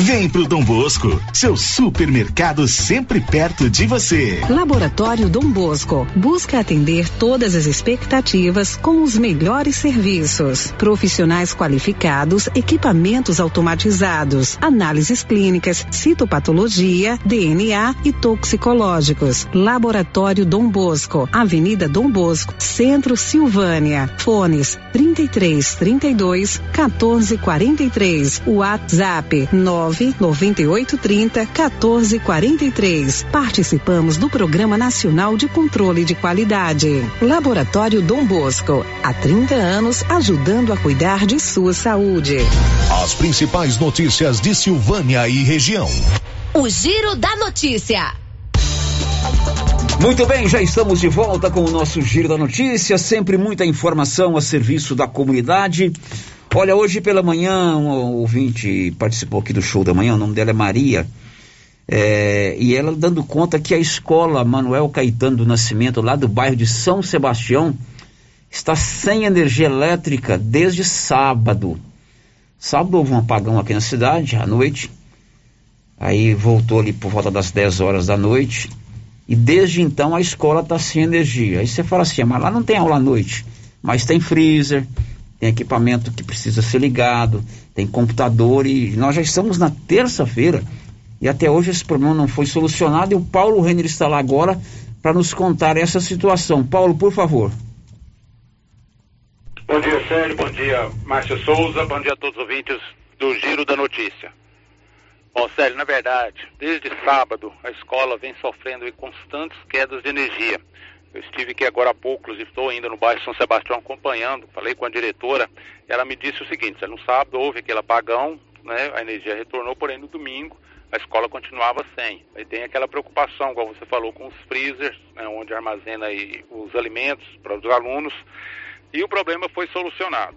Vem pro Dom Bosco, seu supermercado sempre perto de você. Laboratório Dom Bosco busca atender todas as expectativas com os melhores serviços. Profissionais qualificados, equipamentos automatizados, análises clínicas, citopatologia, DNA e toxicológicos. Laboratório Dom Bosco, Avenida Dom Bosco, Centro Silvânia. Fones 33 32 14 43. WhatsApp 9 9830 1443. Participamos do Programa Nacional de Controle de Qualidade. Laboratório Dom Bosco, há 30 anos ajudando a cuidar de sua saúde. As principais notícias de Silvânia e região. O Giro da Notícia. Muito bem, já estamos de volta com o nosso Giro da Notícia, sempre muita informação a serviço da comunidade. Olha, hoje pela manhã, um ouvinte participou aqui do show da manhã, o nome dela é Maria, é, e ela dando conta que a escola Manuel Caetano do Nascimento, lá do bairro de São Sebastião, está sem energia elétrica desde sábado. Sábado houve um apagão aqui na cidade, à noite, aí voltou ali por volta das 10 horas da noite, e desde então a escola está sem energia. Aí você fala assim, mas lá não tem aula à noite, mas tem freezer, tem equipamento que precisa ser ligado, tem computador e nós já estamos na terça-feira e até hoje esse problema não foi solucionado e o Paulo Renner está lá agora para nos contar essa situação. Paulo, por favor. Bom dia, Sérgio. Bom dia, Márcio Souza. Bom dia a todos os ouvintes do Giro da Notícia. Bom, Sérgio, na verdade, desde sábado a escola vem sofrendo constantes quedas de energia. Eu estive aqui agora há pouco, estou ainda no bairro São Sebastião acompanhando, falei com a diretora, ela me disse o seguinte, no sábado houve aquele apagão, né, a energia retornou, porém no domingo a escola continuava sem. Aí tem aquela preocupação, como você falou, com os freezers, né, onde armazena os alimentos para os alunos, e o problema foi solucionado.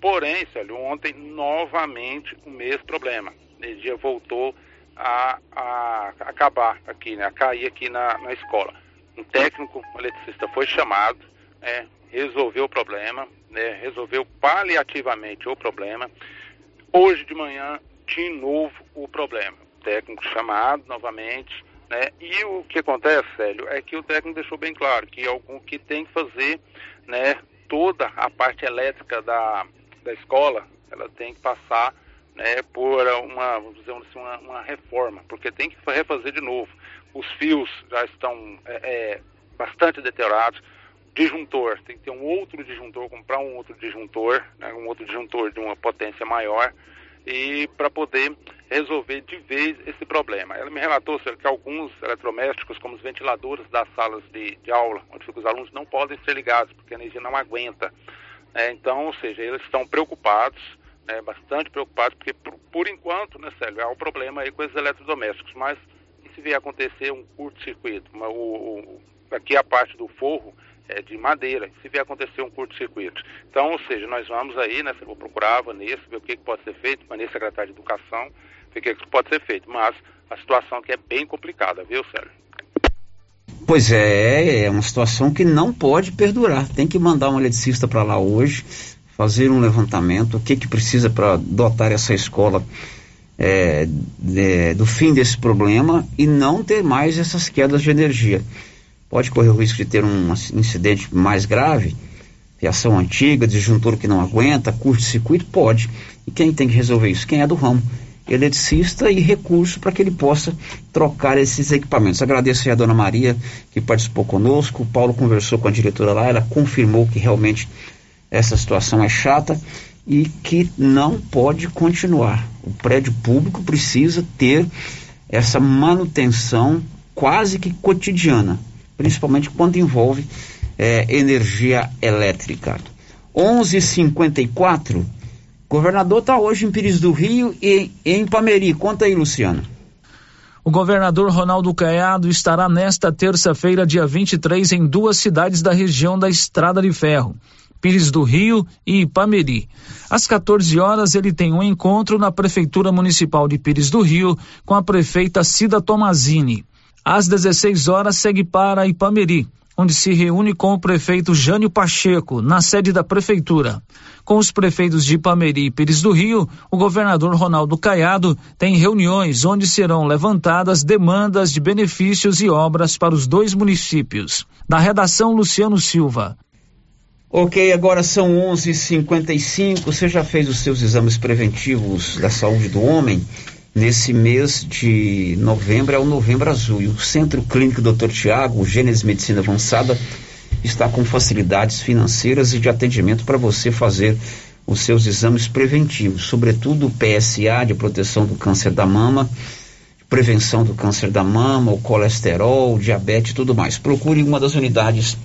Porém, Célio, ontem novamente o mesmo problema. A energia voltou a, a acabar aqui, né, a cair aqui na, na escola um técnico eletricista foi chamado, né, resolveu o problema, né, resolveu paliativamente o problema. Hoje de manhã, de novo, o problema. Técnico chamado novamente, né, e o que acontece, Célio, é que o técnico deixou bem claro que algum que tem que fazer, né, toda a parte elétrica da, da escola, ela tem que passar né, por uma, vamos dizer assim, uma, uma reforma, porque tem que refazer de novo os fios já estão é, é, bastante deteriorados. Disjuntor, tem que ter um outro disjuntor, comprar um outro disjuntor, né, um outro disjuntor de uma potência maior, e para poder resolver de vez esse problema. Ela me relatou senhor, que alguns eletrodomésticos, como os ventiladores das salas de, de aula, onde ficam os alunos, não podem ser ligados, porque a energia não aguenta. É, então, ou seja, eles estão preocupados, né, bastante preocupados, porque por, por enquanto, né, Célio, há um problema aí com esses eletrodomésticos, mas se vier acontecer um curto-circuito, aqui a parte do forro é de madeira, se vier acontecer um curto-circuito. Então, ou seja, nós vamos aí, né, vou procurar a Vanessa, ver o que, que pode ser feito, Vanessa, secretária de Educação, ver o que, que pode ser feito. Mas a situação aqui é bem complicada, viu, Sérgio? Pois é, é uma situação que não pode perdurar. Tem que mandar um eletricista para lá hoje, fazer um levantamento, o que que precisa para dotar essa escola é, de, do fim desse problema e não ter mais essas quedas de energia. Pode correr o risco de ter um incidente mais grave, fiação antiga, disjuntor que não aguenta, curto-circuito, pode. E quem tem que resolver isso? Quem é do ramo? Eletricista e recurso para que ele possa trocar esses equipamentos. Agradeço a dona Maria que participou conosco. O Paulo conversou com a diretora lá, ela confirmou que realmente essa situação é chata e que não pode continuar. O prédio público precisa ter essa manutenção quase que cotidiana, principalmente quando envolve é, energia elétrica. 11:54. Governador está hoje em Pires do Rio e em Pameri. Conta aí, Luciano. O governador Ronaldo Caiado estará nesta terça-feira, dia 23, em duas cidades da região da Estrada de Ferro. Pires do Rio e Ipameri. Às 14 horas, ele tem um encontro na Prefeitura Municipal de Pires do Rio com a prefeita Cida Tomazini. Às 16 horas, segue para Ipameri, onde se reúne com o prefeito Jânio Pacheco, na sede da Prefeitura. Com os prefeitos de Ipameri e Pires do Rio, o governador Ronaldo Caiado tem reuniões onde serão levantadas demandas de benefícios e obras para os dois municípios. Da redação, Luciano Silva. Ok, agora são 11:55. Você já fez os seus exames preventivos da saúde do homem? Nesse mês de novembro é o Novembro Azul. E o Centro Clínico Dr. Tiago, Gênesis Medicina Avançada, está com facilidades financeiras e de atendimento para você fazer os seus exames preventivos, sobretudo o PSA de proteção do câncer da mama, prevenção do câncer da mama, o colesterol, o diabetes e tudo mais. Procure uma das unidades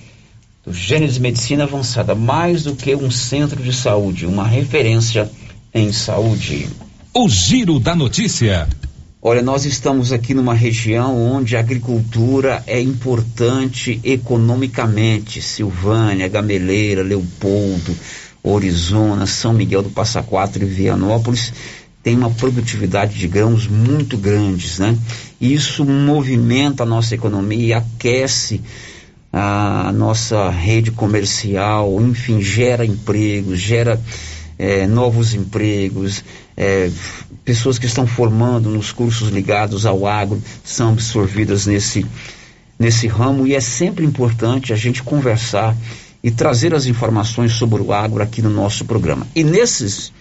do Gênesis Medicina Avançada, mais do que um centro de saúde, uma referência em saúde. O Giro da Notícia. Olha, nós estamos aqui numa região onde a agricultura é importante economicamente. Silvânia, Gameleira, Leopoldo, Orizona, São Miguel do Passa Quatro e Vianópolis tem uma produtividade de grãos muito grandes, né? Isso movimenta a nossa economia e aquece a nossa rede comercial, enfim, gera empregos, gera é, novos empregos, é, pessoas que estão formando nos cursos ligados ao agro são absorvidas nesse, nesse ramo e é sempre importante a gente conversar e trazer as informações sobre o agro aqui no nosso programa. E nesses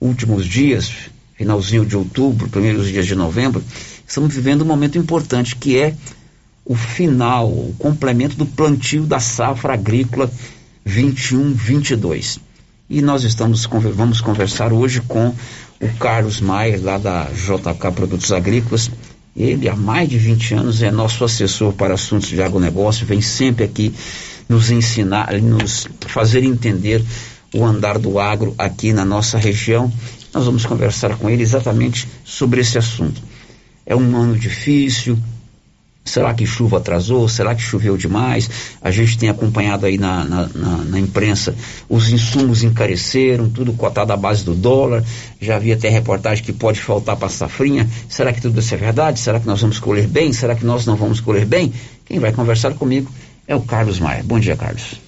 últimos dias, finalzinho de outubro, primeiros dias de novembro, estamos vivendo um momento importante que é o final, o complemento do plantio da safra agrícola 21-22. E nós estamos vamos conversar hoje com o Carlos Maier, lá da JK Produtos Agrícolas. Ele, há mais de 20 anos, é nosso assessor para assuntos de agronegócio, vem sempre aqui nos ensinar, nos fazer entender o andar do agro aqui na nossa região. Nós vamos conversar com ele exatamente sobre esse assunto. É um ano difícil, Será que chuva atrasou? Será que choveu demais? A gente tem acompanhado aí na, na, na, na, imprensa, os insumos encareceram, tudo cotado à base do dólar. Já havia até reportagem que pode faltar para a safrinha. Será que tudo isso é verdade? Será que nós vamos colher bem? Será que nós não vamos colher bem? Quem vai conversar comigo é o Carlos Maia. Bom dia, Carlos.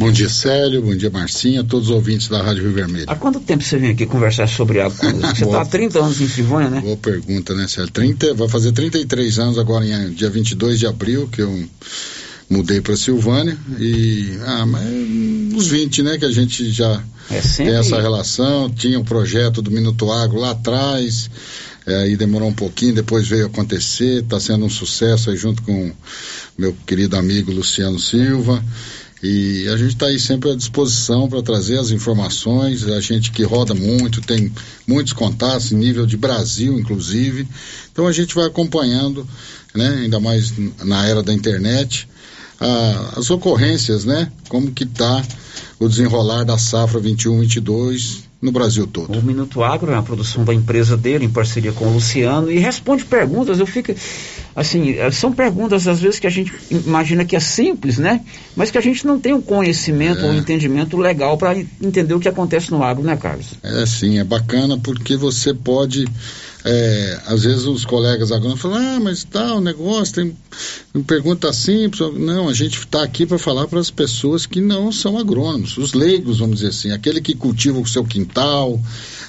Bom dia, Célio. Bom dia, Marcinha. Todos os ouvintes da Rádio Rio Vermelho. Há quanto tempo você vem aqui conversar sobre água Você está há 30 anos em Silvânia, né? Boa pergunta, né, Célio? 30, vai fazer 33 anos agora, em dia 22 de abril, que eu mudei para Silvânia. E, ah, mas uns 20, né, que a gente já é tem essa relação. Tinha o um projeto do Minuto Agro lá atrás. É, aí demorou um pouquinho, depois veio acontecer, está sendo um sucesso aí junto com meu querido amigo Luciano Silva. E a gente está aí sempre à disposição para trazer as informações. A gente que roda muito, tem muitos contatos, em nível de Brasil, inclusive. Então a gente vai acompanhando, né, ainda mais na era da internet, a, as ocorrências, né? Como que está o desenrolar da safra 21-22 no Brasil todo. O Minuto Agro é a produção da empresa dele, em parceria com o Luciano, e responde perguntas. Eu fico assim, eh, são perguntas às vezes que a gente imagina que é simples, né? Mas que a gente não tem o conhecimento ou É. entendimento legal para entender o que acontece no agro, né, Carlos? É sim, é bacana porque você pode. é, às vezes os colegas agrônomos falam, ah, mas tá, o negócio tem pergunta simples. Não, a gente está aqui para falar para as pessoas que não são agrônomos, os leigos, vamos dizer assim, aquele que cultiva o seu quintal,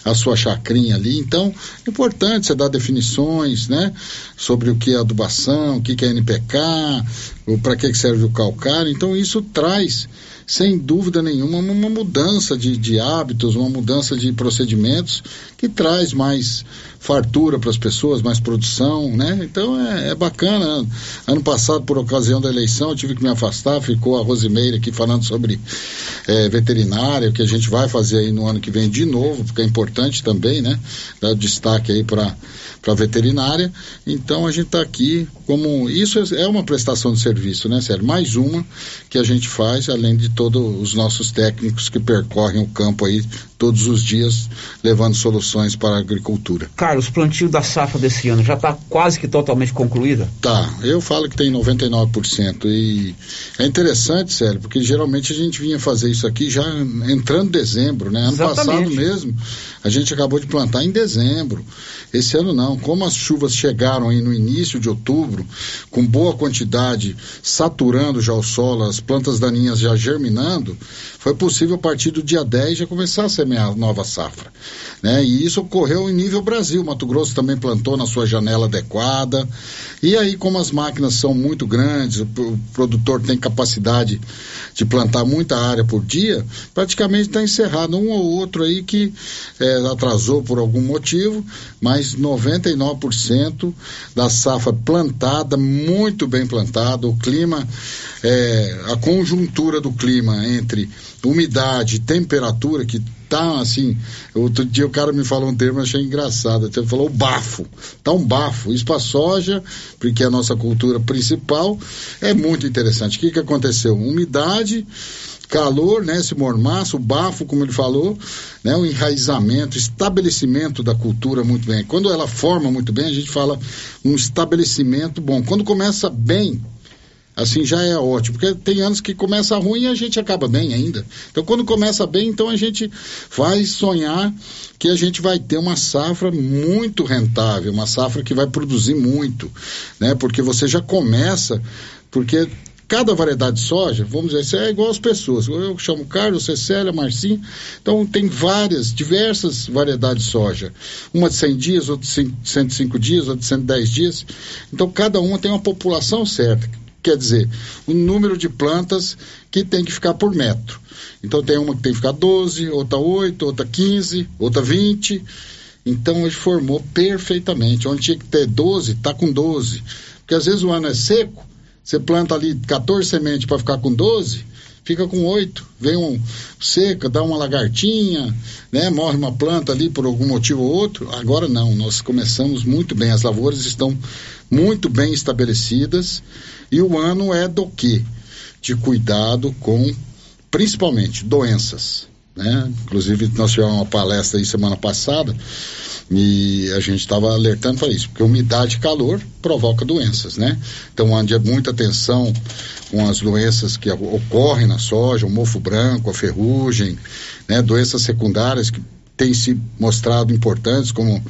a sua chacrinha ali. Então, é importante você dar definições, né, sobre o que é adubação, o que que é NPK, para que serve o calcário. Então, isso traz sem dúvida nenhuma, uma, mudança de, de hábitos, uma mudança de procedimentos que traz mais fartura para as pessoas, mais produção, né? Então é, é bacana. Ano passado, por ocasião da eleição, eu tive que me afastar, ficou a Rosimeira aqui falando sobre é, veterinária, o que a gente vai fazer aí no ano que vem de novo, porque é importante também, né? Dar destaque aí para para veterinária. Então a gente está aqui como isso é uma prestação de serviço, né, Sérgio? Mais uma que a gente faz, além de todos os nossos técnicos que percorrem o campo aí todos os dias, levando soluções para a agricultura. Carlos, o plantio da safra desse ano já está quase que totalmente concluída? Tá, eu falo que tem 99% e é interessante, Sérgio, porque geralmente a gente vinha fazer isso aqui já entrando dezembro, né? Ano Exatamente. passado mesmo, a gente acabou de plantar em dezembro. Esse ano não, como as chuvas chegaram aí no início de outubro, com boa quantidade, saturando já o solo, as plantas daninhas já germinando, foi possível a partir do dia 10 já começar a semear nova safra. Né? E isso ocorreu em nível Brasil. Mato Grosso também plantou na sua janela adequada. E aí, como as máquinas são muito grandes, o, produtor tem capacidade de plantar muita área por dia, praticamente está encerrado um ou outro aí que eh, atrasou por algum motivo, mas 99% da safra plantada, muito bem plantada, o clima, eh, a conjuntura do clima entre umidade, temperatura, que tá assim, outro dia o cara me falou um termo, eu achei engraçado, ele falou bafo, tá um bafo, isso para soja, porque é a nossa cultura principal, é muito interessante. O que que aconteceu? Umidade, calor, né, esse mormaço, o bafo, como ele falou, né, o enraizamento, estabelecimento da cultura muito bem. Quando ela forma muito bem, a gente fala um estabelecimento bom. Quando começa bem, assim já é ótimo, porque tem anos que começa ruim e a gente acaba bem ainda. Então, quando começa bem, então a gente vai sonhar que a gente vai ter uma safra muito rentável, uma safra que vai produzir muito, né? Porque você já começa, porque cada variedade de soja, vamos dizer, é igual às pessoas. Eu chamo Carlos, Cecília, Marcinho. Então, tem várias, diversas variedades de soja. Uma de 100 dias, outra de 105 dias, outra de 110 dias. Então, cada uma tem uma população certa. Quer dizer, o número de plantas que tem que ficar por metro. Então, tem uma que tem que ficar 12, outra 8, outra 15, outra 20. Então, ele formou perfeitamente. Onde tinha que ter 12, está com 12. Porque às vezes o ano é seco, você planta ali 14 sementes para ficar com 12, fica com 8. Vem um seca, dá uma lagartinha, né? Morre uma planta ali por algum motivo ou outro. Agora não, nós começamos muito bem, as lavouras estão muito bem estabelecidas e o ano é do quê? De cuidado com principalmente doenças. Né? Inclusive, nós tivemos uma palestra aí semana passada e a gente estava alertando para isso, porque umidade e calor provoca doenças, né? Então, é muita atenção com as doenças que ocorrem na soja, o mofo branco, a ferrugem, né? Doenças secundárias que têm se mostrado importantes, como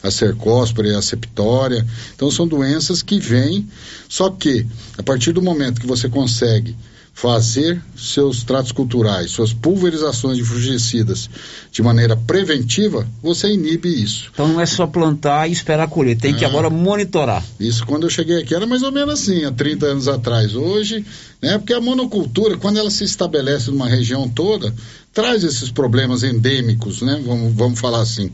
a cercóspora e a septória. Então, são doenças que vêm, só que a partir do momento que você consegue fazer seus tratos culturais, suas pulverizações de fungicidas de maneira preventiva, você inibe isso. Então não é só plantar e esperar colher, tem que agora monitorar. Isso quando eu cheguei aqui era mais ou menos assim, há 30 anos atrás. Hoje, né, porque a monocultura, quando ela se estabelece numa região toda, traz esses problemas endêmicos, né? Vamos, vamos falar assim.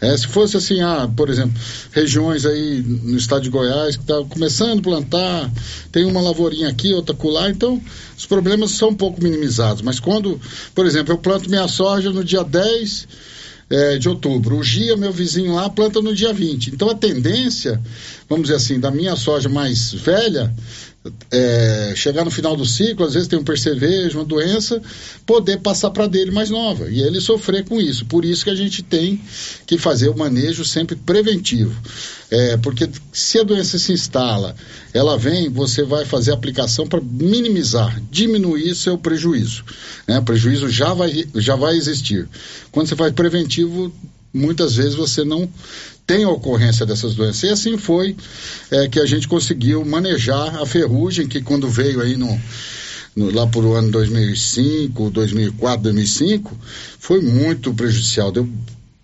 É, se fosse assim, ah, por exemplo, regiões aí no estado de Goiás que está começando a plantar, tem uma lavourinha aqui, outra colar, então os problemas são um pouco minimizados. Mas quando, por exemplo, eu planto minha soja no dia 10 é, de outubro, o Gia, meu vizinho lá, planta no dia 20. Então a tendência, vamos dizer assim, da minha soja mais velha, é, chegar no final do ciclo, às vezes tem um percevejo, uma doença, poder passar para dele mais nova e ele sofrer com isso. Por isso que a gente tem que fazer o manejo sempre preventivo. É, porque se a doença se instala, ela vem, você vai fazer a aplicação para minimizar, diminuir seu prejuízo. Né? O prejuízo já vai, já vai existir. Quando você faz preventivo, muitas vezes você não tem ocorrência dessas doenças. E assim foi é, que a gente conseguiu manejar a ferrugem, que quando veio aí no, no, lá por o ano 2005, 2004, 2005, foi muito prejudicial. Deu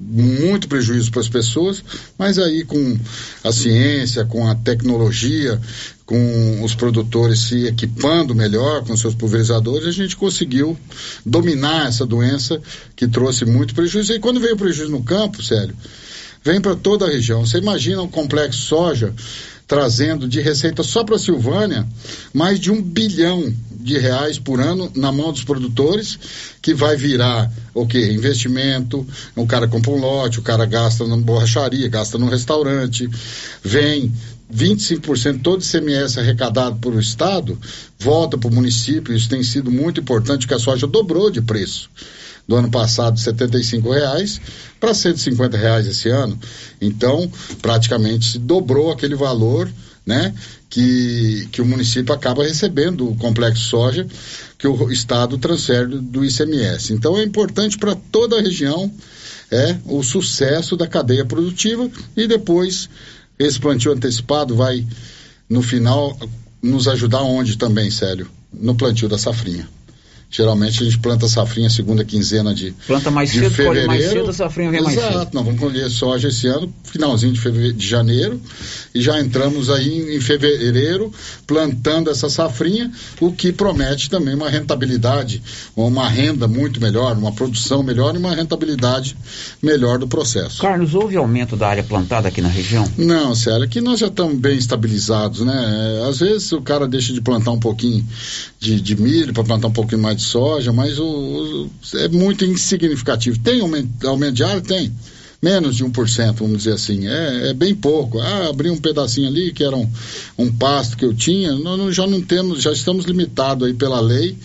muito prejuízo para as pessoas, mas aí com a ciência, com a tecnologia, com os produtores se equipando melhor com seus pulverizadores, a gente conseguiu dominar essa doença que trouxe muito prejuízo. E quando veio o prejuízo no campo, sério, vem para toda a região. Você imagina um complexo soja trazendo de receita só para Silvânia mais de um bilhão de reais por ano na mão dos produtores, que vai virar o que? Investimento, o cara compra um lote, o cara gasta na borracharia, gasta no restaurante, vem 25% todo ICMS arrecadado por o Estado volta para o município. Isso tem sido muito importante, porque a soja dobrou de preço do ano passado, 75 reais para 150 reais esse ano. Então, praticamente se dobrou aquele valor, né? Que, que o município acaba recebendo o complexo soja que o estado transfere do ICMS. Então é importante para toda a região é o sucesso da cadeia produtiva e depois esse plantio antecipado vai no final nos ajudar onde também, Célio? No plantio da safrinha. Geralmente a gente planta safrinha segunda quinzena de Planta mais de cedo, fevereiro. colhe mais cedo, a safrinha vem mais cedo. Exato, nós vamos colher soja esse ano, finalzinho de, fevereiro, de janeiro, e já entramos aí em, fevereiro plantando essa safrinha, o que promete também uma rentabilidade, uma renda muito melhor, uma produção melhor e uma rentabilidade melhor do processo. Carlos, houve aumento da área plantada aqui na região? Não, sério, aqui nós já estamos bem estabilizados, né? Às vezes o cara deixa de plantar um pouquinho de, de milho para plantar um pouquinho mais de soja, mas o, o- é muito insignificativo. Tem aumento, aumento de área? Tem. Menos de 1%, vamos dizer assim. É, é bem pouco. Ah, abri um pedacinho ali que era um, um pasto que eu tinha. Nós já não temos, já estamos limitados aí pela lei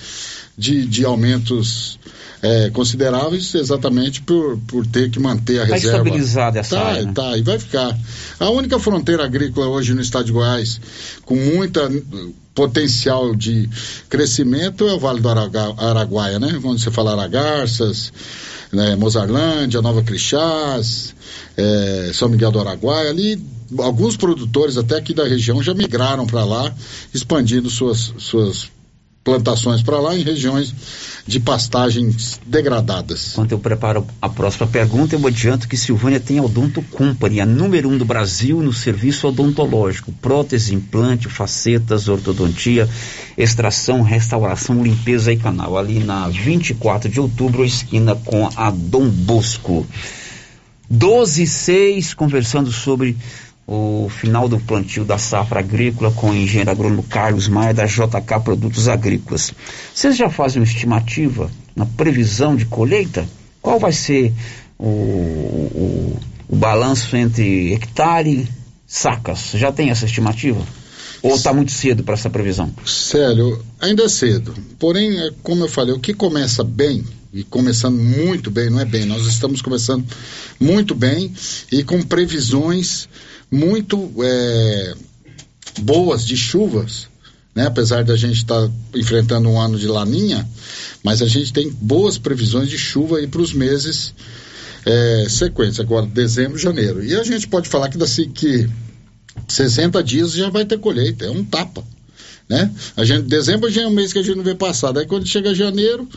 de, de aumentos é, consideráveis exatamente por, por ter que manter a Tá reserva. estabilizada essa tá, área, né? Tá, e vai ficar. A única fronteira agrícola hoje no estado de Goiás com muita potencial de crescimento é o Vale do Araguaia, né? Quando você fala Aragarças, né? Mozarlândia, Nova Crixás, é, São Miguel do Araguaia, ali alguns produtores até aqui da região já migraram para lá, expandindo suas, suas plantações para lá em regiões de pastagens degradadas. Enquanto eu preparo a próxima pergunta, eu adianto que Silvânia tem a Odonto Company, a número um do Brasil no serviço odontológico. Prótese, implante, facetas, ortodontia, extração, restauração, limpeza e canal. Ali na 24 de outubro, esquina com a Dom Bosco. 12 e 6, conversando sobre o final do plantio da safra agrícola com o engenheiro agrônomo Carlos Maia da JK Produtos Agrícolas. Vocês já fazem uma estimativa na previsão de colheita? Qual vai ser o, o, o balanço entre hectare sacas? Já tem essa estimativa? Ou está muito cedo para essa previsão? Célio, ainda é cedo. Porém, é como eu falei, o que começa bem, e começando muito bem, não é bem, nós estamos começando muito bem e com previsões muito é, boas de chuvas, né? apesar da gente estar enfrentando um ano de laninha, mas a gente tem boas previsões de chuva aí para os meses é, sequência, agora dezembro, janeiro. E a gente pode falar que daqui que 60 dias já vai ter colheita, é um tapa, né? A gente, dezembro já é um mês que a gente não vê passado, aí quando chega janeiro,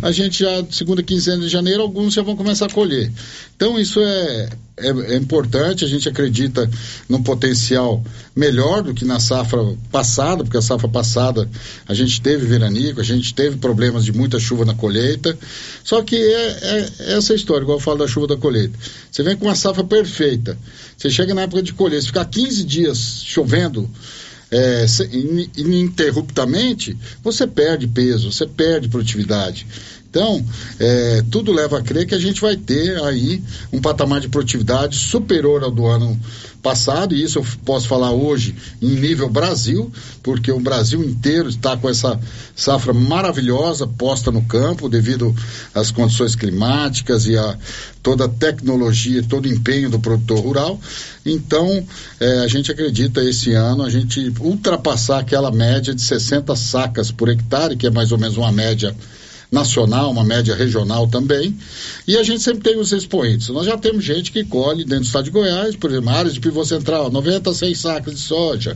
a gente já, segunda quinzena de janeiro, alguns já vão começar a colher. Então isso é, é, é importante, a gente acredita num potencial melhor do que na safra passada, porque a safra passada a gente teve veranico, a gente teve problemas de muita chuva na colheita, só que é, é essa história, igual eu falo da chuva da colheita. Você vem com uma safra perfeita, você chega na época de colher, se ficar 15 dias chovendo, é, ininterruptamente, você perde peso, você perde produtividade. Então, é, tudo leva a crer que a gente vai ter aí um patamar de produtividade superior ao do ano passado, e isso eu posso falar hoje em nível Brasil, porque o Brasil inteiro está com essa safra maravilhosa posta no campo devido às condições climáticas e a toda a tecnologia, todo o empenho do produtor rural. Então, eh, a gente acredita esse ano a gente ultrapassar aquela média de 60 sacas por hectare, que é mais ou menos uma média nacional, uma média regional também. E a gente sempre tem os expoentes. Nós já temos gente que colhe dentro do estado de Goiás, por exemplo, áreas de pivô central, 96 sacas de soja.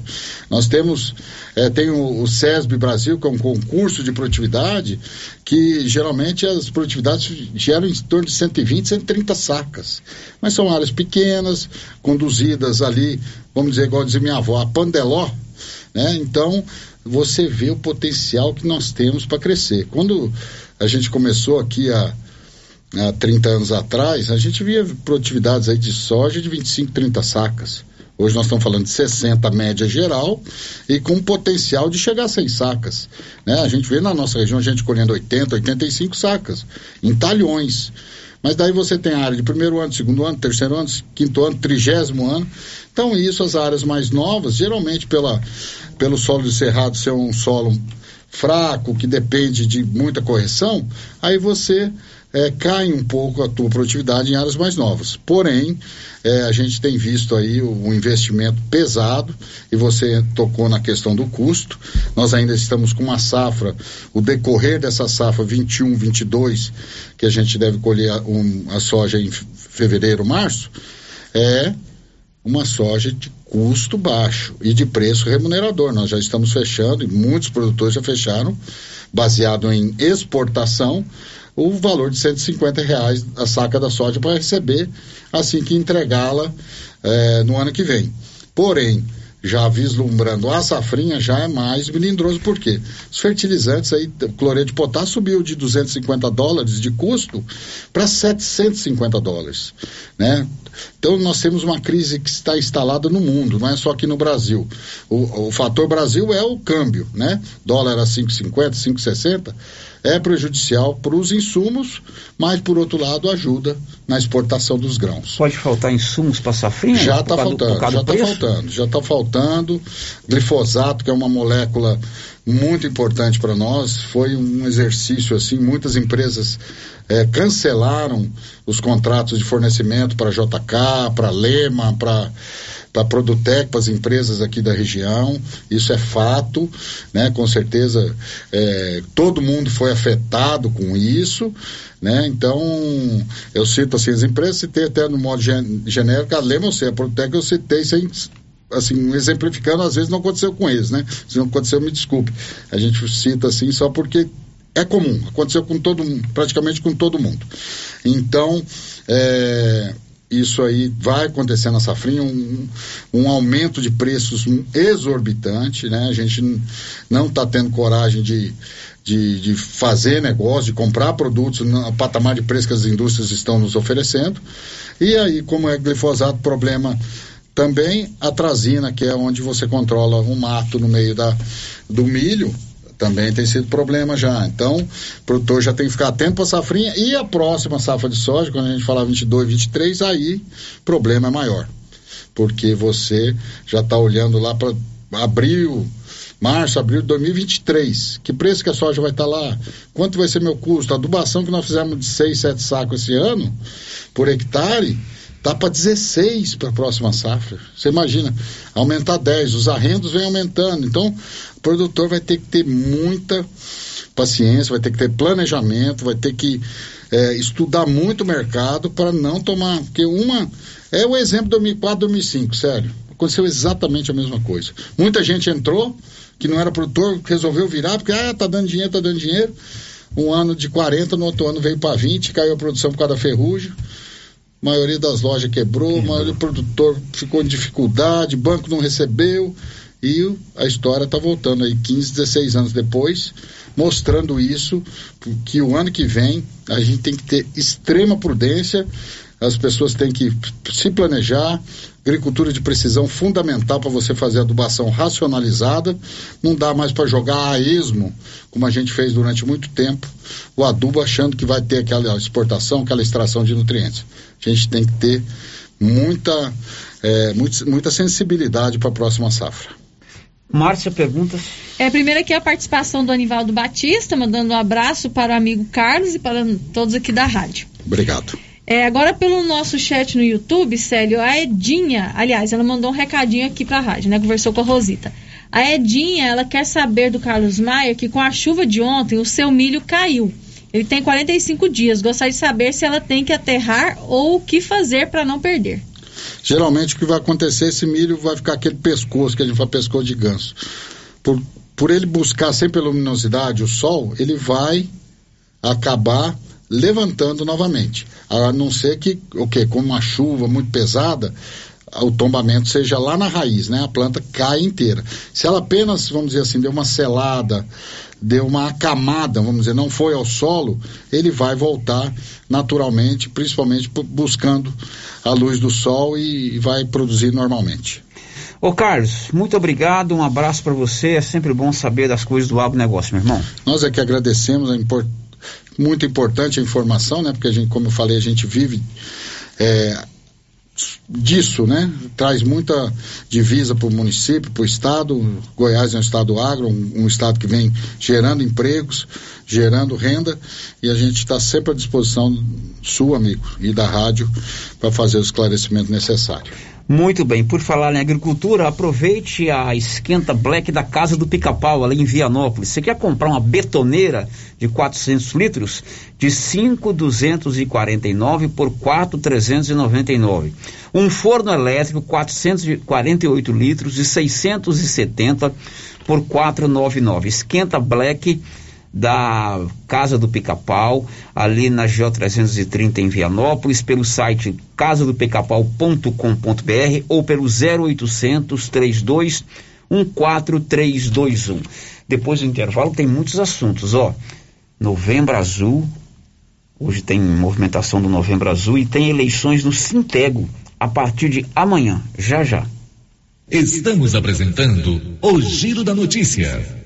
Nós temos, eh, tem o, o SESB Brasil, que é um concurso de produtividade, que geralmente as produtividades geram em torno de 120, 130 sacas. Mas são áreas pequenas, conduzidas ali, vamos dizer, igual dizia minha avó, a pandeló, né? Então, você vê o potencial que nós temos para crescer. Quando a gente começou aqui há, há 30 anos atrás, a gente via produtividades aí de soja de 25, 30 sacas. Hoje nós estamos falando de 60 média geral e com potencial de chegar a 100 sacas. Né? A gente vê na nossa região a gente colhendo 80, 85 sacas, em talhões. Mas daí você tem a área de primeiro ano, segundo ano, terceiro ano, quinto ano, trigésimo ano. Então, isso, as áreas mais novas, geralmente pela, pelo solo de cerrado ser um solo fraco, que depende de muita correção, aí você eh, cai um pouco a tua produtividade em áreas mais novas. Porém, eh, a gente tem visto aí o investimento pesado, e você tocou na questão do custo. Nós ainda estamos com uma safra, o decorrer dessa safra 21, 22, que a gente deve colher a, um, a soja em fevereiro, março, é uma soja de custo baixo e de preço remunerador. Nós já estamos fechando, e muitos produtores já fecharam, baseado em exportação, o valor de 150 reais a saca da soja para receber assim que entregá-la eh, no ano que vem. Porém, já vislumbrando a safrinha, já é mais melindroso, por quê? Os fertilizantes aí, o cloreto de potássio subiu de 250 dólares de custo para 750 dólares, né? Então nós temos uma crise que está instalada no mundo, não é só aqui no Brasil. O, o fator Brasil é o câmbio, né? Dólar a 5,50, 5,60 é prejudicial para os insumos, mas por outro lado ajuda na exportação dos grãos. Pode faltar insumos para safrinha? Já está por faltando, já está faltando, já está faltando. Glifosato, que é uma molécula muito importante para nós, foi um exercício assim, muitas empresas eh, cancelaram os contratos de fornecimento para JK, para Lema, para para a Produtec, para as empresas aqui da região, isso é fato, né? Com certeza eh, todo mundo foi afetado com isso, né? Então eu cito assim as empresas, citei até no modo gen- genérico, seja, a Produtec eu citei sem assim, exemplificando, às vezes não aconteceu com eles, né? Se não aconteceu, me desculpe. A gente cita assim só porque é comum, aconteceu com todo mundo, praticamente com todo mundo. Então, é, isso aí vai acontecer na safrinha, um, um aumento de preços exorbitante, né? A gente não está tendo coragem de, de, de fazer negócio, de comprar produtos no patamar de preço que as indústrias estão nos oferecendo. E aí, como é glifosato, problema também a trazina, que é onde você controla um mato no meio da, do milho, também tem sido problema já. Então, o produtor já tem que ficar atento para a safrinha e a próxima safra de soja, quando a gente falar 22, 23, aí o problema é maior. Porque você já está olhando lá para abril, março, abril de 2023. Que preço que a soja vai estar lá? Quanto vai ser meu custo? A adubação que nós fizemos de 6, 7 sacos esse ano, por hectare, tá para 16 para a próxima safra. Você imagina, aumentar 10, os arrendos vêm aumentando. Então, produtor vai ter que ter muita paciência, vai ter que ter planejamento, vai ter que eh, estudar muito o mercado para não tomar. Porque uma. É o exemplo de 2004, 2005, sério. Aconteceu exatamente a mesma coisa. Muita gente entrou, que não era produtor, resolveu virar, porque, ah, tá dando dinheiro, tá dando dinheiro. Um ano de 40, no outro ano veio para 20, caiu a produção por causa da ferrugem. A maioria das lojas quebrou, a maioria do produtor ficou em dificuldade, banco não recebeu. E a história está voltando aí 15, 16 anos depois, mostrando isso, que o ano que vem a gente tem que ter extrema prudência as pessoas têm que se planejar. Agricultura de precisão fundamental para você fazer adubação racionalizada. Não dá mais para jogar a esmo, como a gente fez durante muito tempo, o adubo achando que vai ter aquela exportação, aquela extração de nutrientes. A gente tem que ter muita, é, muito, muita sensibilidade para a próxima safra. Márcia, perguntas? É, primeiro aqui a participação do Anivaldo Batista, mandando um abraço para o amigo Carlos e para todos aqui da rádio. Obrigado. É, agora pelo nosso chat no YouTube, Célio, a Edinha, aliás, ela mandou um recadinho aqui para a rádio, né? Conversou com a Rosita. A Edinha, ela quer saber do Carlos Maia que com a chuva de ontem o seu milho caiu. Ele tem 45 dias. Gostaria de saber se ela tem que aterrar ou o que fazer para não perder. Geralmente o que vai acontecer, esse milho vai ficar aquele pescoço que a gente fala pescoço de ganso. Por, por ele buscar sempre a luminosidade, o sol, ele vai acabar levantando novamente. A não ser que, o que, com uma chuva muito pesada, o tombamento seja lá na raiz, né? A planta cai inteira. Se ela apenas, vamos dizer assim, deu uma selada, deu uma acamada, vamos dizer, não foi ao solo, ele vai voltar naturalmente, principalmente buscando a luz do sol e, e vai produzir normalmente. Ô Carlos, muito obrigado, um abraço para você. É sempre bom saber das coisas do agronegócio, meu irmão. Nós é que agradecemos a import... muito importante a informação, né? Porque a gente, como eu falei, a gente vive é, disso, né? Traz muita divisa para o município, para o estado. Goiás é um estado agro, um, um, estado que vem gerando empregos, gerando renda, e a gente está sempre à disposição sua, amigo, e da rádio para fazer o esclarecimento necessário. Muito bem, por falar em agricultura, aproveite a esquenta black da Casa do Pica-Pau, ali em Vianópolis. Você quer comprar uma betoneira de 400 litros? De 5,249 por 4,399. Um forno elétrico 448 litros de 670 por 499. Esquenta black da Casa do Pica-Pau, ali na GO 330 em Vianópolis, pelo site casadopicapau.com.br ou pelo 0800 32 14321. Depois do intervalo tem muitos assuntos, ó. Novembro Azul, hoje tem movimentação do Novembro Azul e tem eleições no Sintego a partir de amanhã, já já. Estamos apresentando o Giro da Notícia.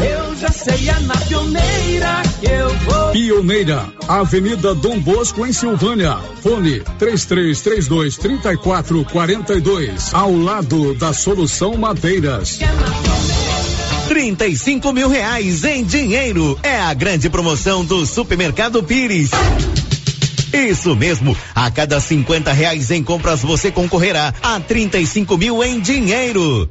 Eu já sei, é na pioneira que eu vou. Pioneira, Avenida Dom Bosco, em Silvânia. Fone 3332 3442. Ao lado da Solução Madeiras. 35 mil reais em dinheiro. É a grande promoção do Supermercado Pires. Isso mesmo, a cada 50 reais em compras você concorrerá a 35 mil em dinheiro.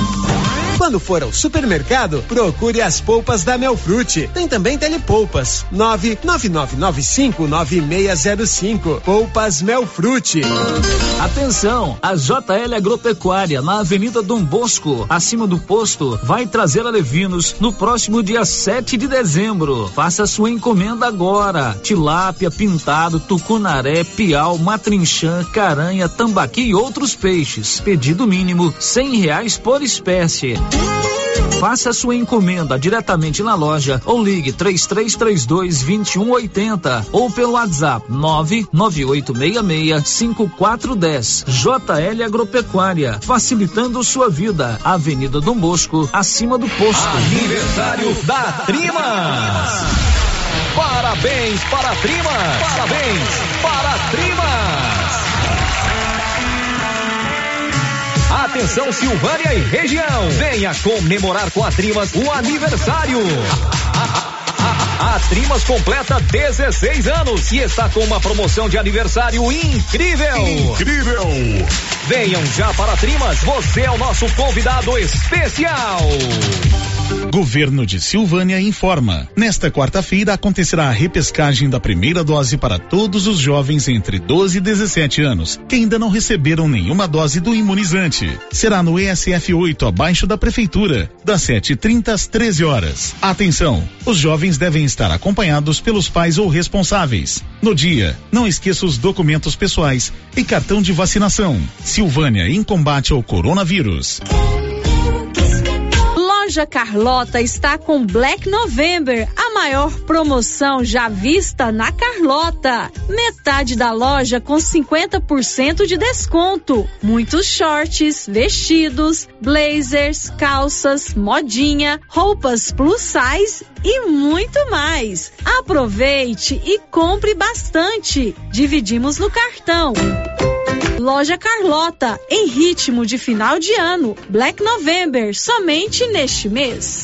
Quando for ao supermercado, procure as polpas da Melfrute. Tem também telepolpas. 999559605. Polpas Melfrute. Atenção, a JL Agropecuária na Avenida Dom Bosco, acima do posto, vai trazer alevinos no próximo dia 7 de dezembro. Faça sua encomenda agora. Tilápia, pintado, tucunaré, piau, matrinchã, caranha, tambaqui e outros peixes. Pedido mínimo cem reais por espécie. Faça sua encomenda diretamente na loja ou ligue 3332 2180 ou pelo WhatsApp 99866 5410. JL Agropecuária, facilitando sua vida. Avenida Dom Bosco, acima do posto. Aniversário da Trimas. Parabéns para a Trimas. Parabéns para a Trimas. Atenção Silvânia e região. Venha comemorar com a Trimas o aniversário. A Trimas completa 16 anos e está com uma promoção de aniversário incrível. Incrível! Venham já para a Trimas, você é o nosso convidado especial. Governo de Silvânia informa. Nesta quarta-feira acontecerá a repescagem da primeira dose para todos os jovens entre 12 e 17 anos que ainda não receberam nenhuma dose do imunizante. Será no ESF 8, abaixo da prefeitura, das 7h30 às 13 horas. Atenção! Os jovens devem estar acompanhados pelos pais ou responsáveis. No dia, não esqueça os documentos pessoais e cartão de vacinação. Silvânia em combate ao coronavírus. Loja Carlota está com Black November, a maior promoção já vista na Carlota. Metade da loja com 50% de desconto. Muitos shorts, vestidos, blazers, calças, modinha, roupas plus size e muito mais. Aproveite e compre bastante. Dividimos no cartão. Loja Carlota, em ritmo de final de ano. Black November, somente neste mês.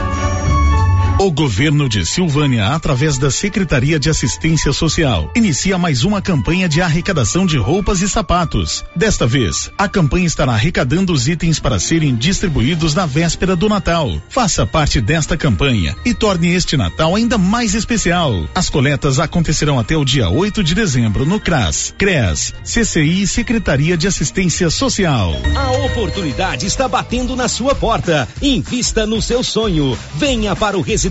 O governo de Silvânia, através da Secretaria de Assistência Social, inicia mais uma campanha de arrecadação de roupas e sapatos. Desta vez, a campanha estará arrecadando os itens para serem distribuídos na véspera do Natal. Faça parte desta campanha e torne este Natal ainda mais especial. As coletas acontecerão até o dia 8 de dezembro no CRAS, CREAS, CCI e Secretaria de Assistência Social. A oportunidade está batendo na sua porta. Invista no seu sonho. Venha para o Residencial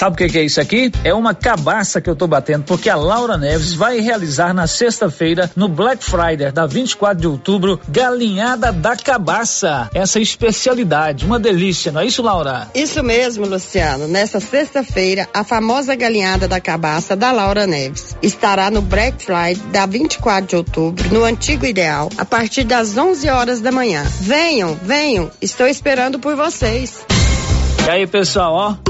Sabe o que, que é isso aqui? É uma cabaça que eu tô batendo, porque a Laura Neves vai realizar na sexta-feira, no Black Friday da 24 de outubro, galinhada da cabaça. Essa especialidade, uma delícia, não é isso, Laura? Isso mesmo, Luciano. Nessa sexta-feira, a famosa galinhada da cabaça da Laura Neves estará no Black Friday da 24 de outubro, no Antigo Ideal, a partir das 11 horas da manhã. Venham, venham, estou esperando por vocês. E aí, pessoal, ó.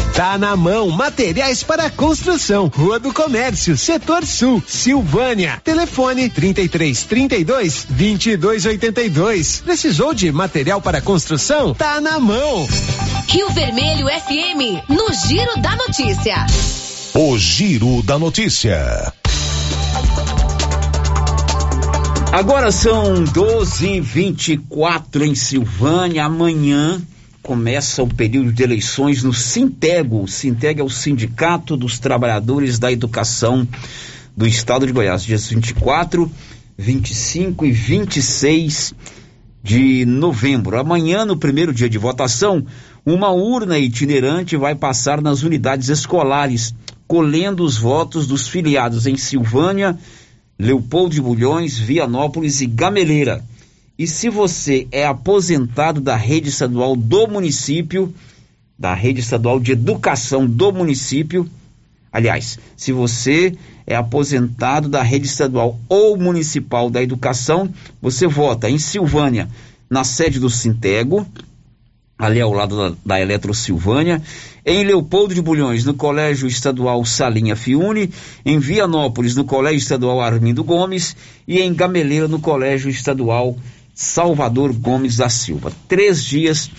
Tá na mão, materiais para construção, Rua do Comércio, Setor Sul, Silvânia. Telefone 33 32 22 82. Precisou de material para construção? Tá na mão. Rio Vermelho FM, no Giro da Notícia. O Giro da Notícia. Agora são 12h24 em Silvânia. Amanhã começa o período de eleições no Sintego. O Sintego é o Sindicato dos Trabalhadores da Educação do Estado de Goiás, dias 24, 25 e 26 de novembro. Amanhã, no primeiro dia de votação, uma urna itinerante vai passar nas unidades escolares, colhendo os votos dos filiados em Silvânia, Leopoldo de Bulhões, Vianópolis e Gameleira. E se você é aposentado da rede estadual do município, da rede estadual de educação do município, aliás, se você é aposentado da rede estadual ou municipal da educação, você vota em Silvânia, na sede do Sintego, ali ao lado da, da Eletro Silvânia, em Leopoldo de Bulhões, no Colégio Estadual Salinha Fiune, em Vianópolis, no Colégio Estadual Armindo Gomes e em Gameleira, no Colégio Estadual Salvador Gomes da Silva. Três dias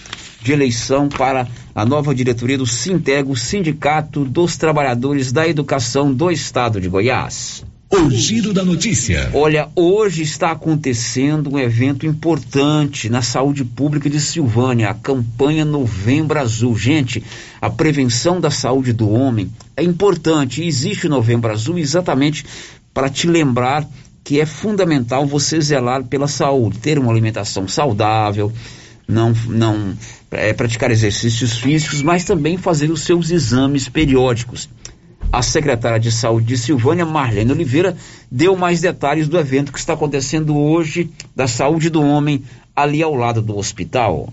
de eleição para a nova diretoria do Sintego, Sindicato dos Trabalhadores da Educação do Estado de Goiás. O Giro da Notícia. Olha, hoje está acontecendo um evento importante na saúde pública de Silvânia, a campanha Novembro Azul. Gente, a prevenção da saúde do homem é importante existe o Novembro Azul exatamente para te lembrar que é fundamental você zelar pela saúde, ter uma alimentação saudável, não, não é, praticar exercícios físicos, mas também fazer os seus exames periódicos. A secretária de Saúde de Silvânia, Marlene Oliveira, deu mais detalhes do evento que está acontecendo hoje da saúde do homem ali ao lado do hospital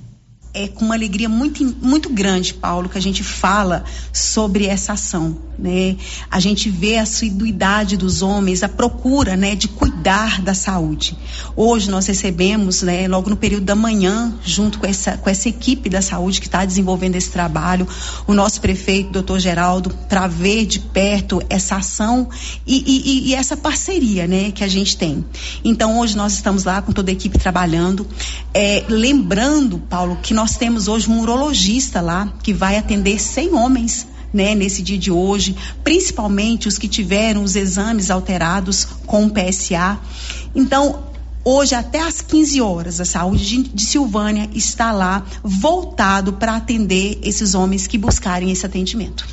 é com uma alegria muito, muito grande, Paulo, que a gente fala sobre essa ação, né? A gente vê a assiduidade dos homens, a procura, né, de cuidar da saúde. Hoje nós recebemos, né, logo no período da manhã, junto com essa, com essa equipe da saúde que está desenvolvendo esse trabalho, o nosso prefeito, doutor Geraldo, para ver de perto essa ação e, e, e essa parceria, né, que a gente tem. Então hoje nós estamos lá com toda a equipe trabalhando, é, lembrando, Paulo, que nós temos hoje um urologista lá que vai atender 100 homens. Né, nesse dia de hoje, principalmente os que tiveram os exames alterados com o PSA. Então, Hoje, até às 15 horas, a saúde de, de Silvânia está lá, voltado para atender esses homens que buscarem esse atendimento.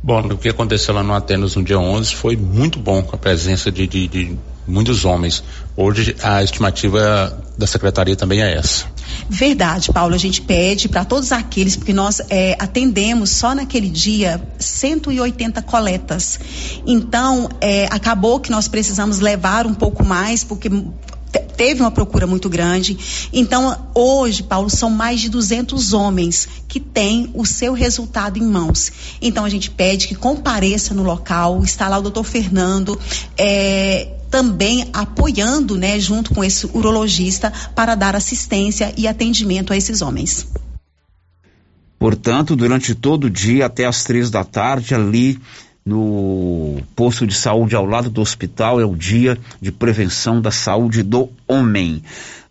Bom, o que aconteceu lá no Atenas no dia 11 foi muito bom, com a presença de, de, de muitos homens. Hoje, a estimativa da secretaria também é essa. Verdade, Paulo. A gente pede para todos aqueles, porque nós é, atendemos só naquele dia 180 coletas. Então, é, acabou que nós precisamos levar um pouco mais, porque teve uma procura muito grande. Então, hoje, Paulo, são mais de 200 homens que têm o seu resultado em mãos. Então, a gente pede que compareça no local. Está lá o doutor Fernando. É, também apoiando, né, junto com esse urologista, para dar assistência e atendimento a esses homens. Portanto, durante todo o dia, até as três da tarde, ali no posto de saúde ao lado do hospital, é o dia de prevenção da saúde do homem.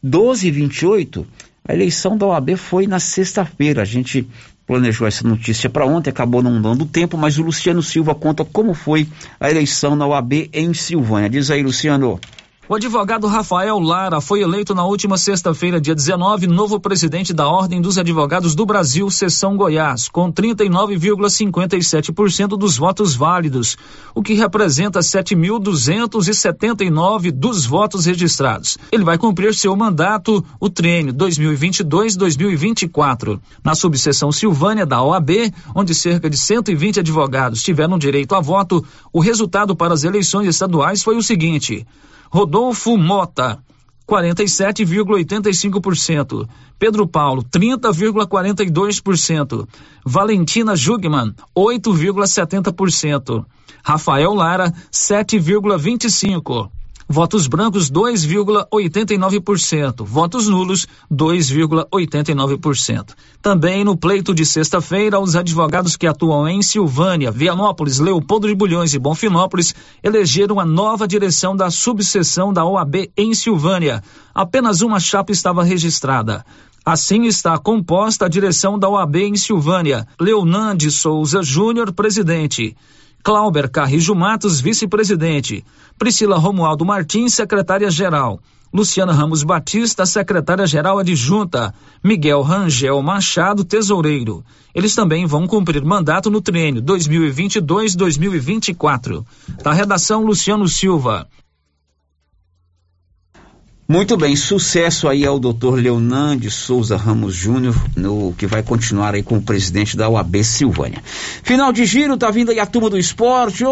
12 e 28 A eleição da OAB foi na sexta-feira. A gente planejou essa notícia para ontem, acabou não dando tempo, mas o Luciano Silva conta como foi a eleição na OAB em Silvânia. Diz aí, Luciano. O advogado Rafael Lara foi eleito na última sexta-feira, dia 19, novo presidente da Ordem dos Advogados do Brasil, Seção Goiás, com 39,57% dos votos válidos, o que representa 7.279 dos votos registrados. Ele vai cumprir seu mandato, o treino 2022-2024. Na subseção Silvânia da OAB, onde cerca de 120 advogados tiveram direito a voto, o resultado para as eleições estaduais foi o seguinte. Rodolfo Mota, 47,85%. Pedro Paulo, 30,42%. Valentina Jugman, 8,70%. Rafael Lara, 7,25%. Votos brancos 2,89%, votos nulos 2,89%. Também no pleito de sexta-feira, os advogados que atuam em Silvânia, Vianópolis, Leopoldo de Bulhões e Bonfinópolis elegeram a nova direção da subseção da OAB em Silvânia. Apenas uma chapa estava registrada. Assim está composta a direção da OAB em Silvânia. Leonan de Souza Júnior, presidente. Clauber Carrijo Matos, vice-presidente. Priscila Romualdo Martins, secretária-geral. Luciana Ramos Batista, secretária-geral adjunta. Miguel Rangel Machado, tesoureiro. Eles também vão cumprir mandato no treino 2022-2024. Da redação, Luciano Silva. Muito bem, sucesso aí ao doutor Leonan de Souza Ramos Júnior, no que vai continuar aí com o presidente da UAB Silvânia. Final de giro, tá vindo aí a turma do esporte.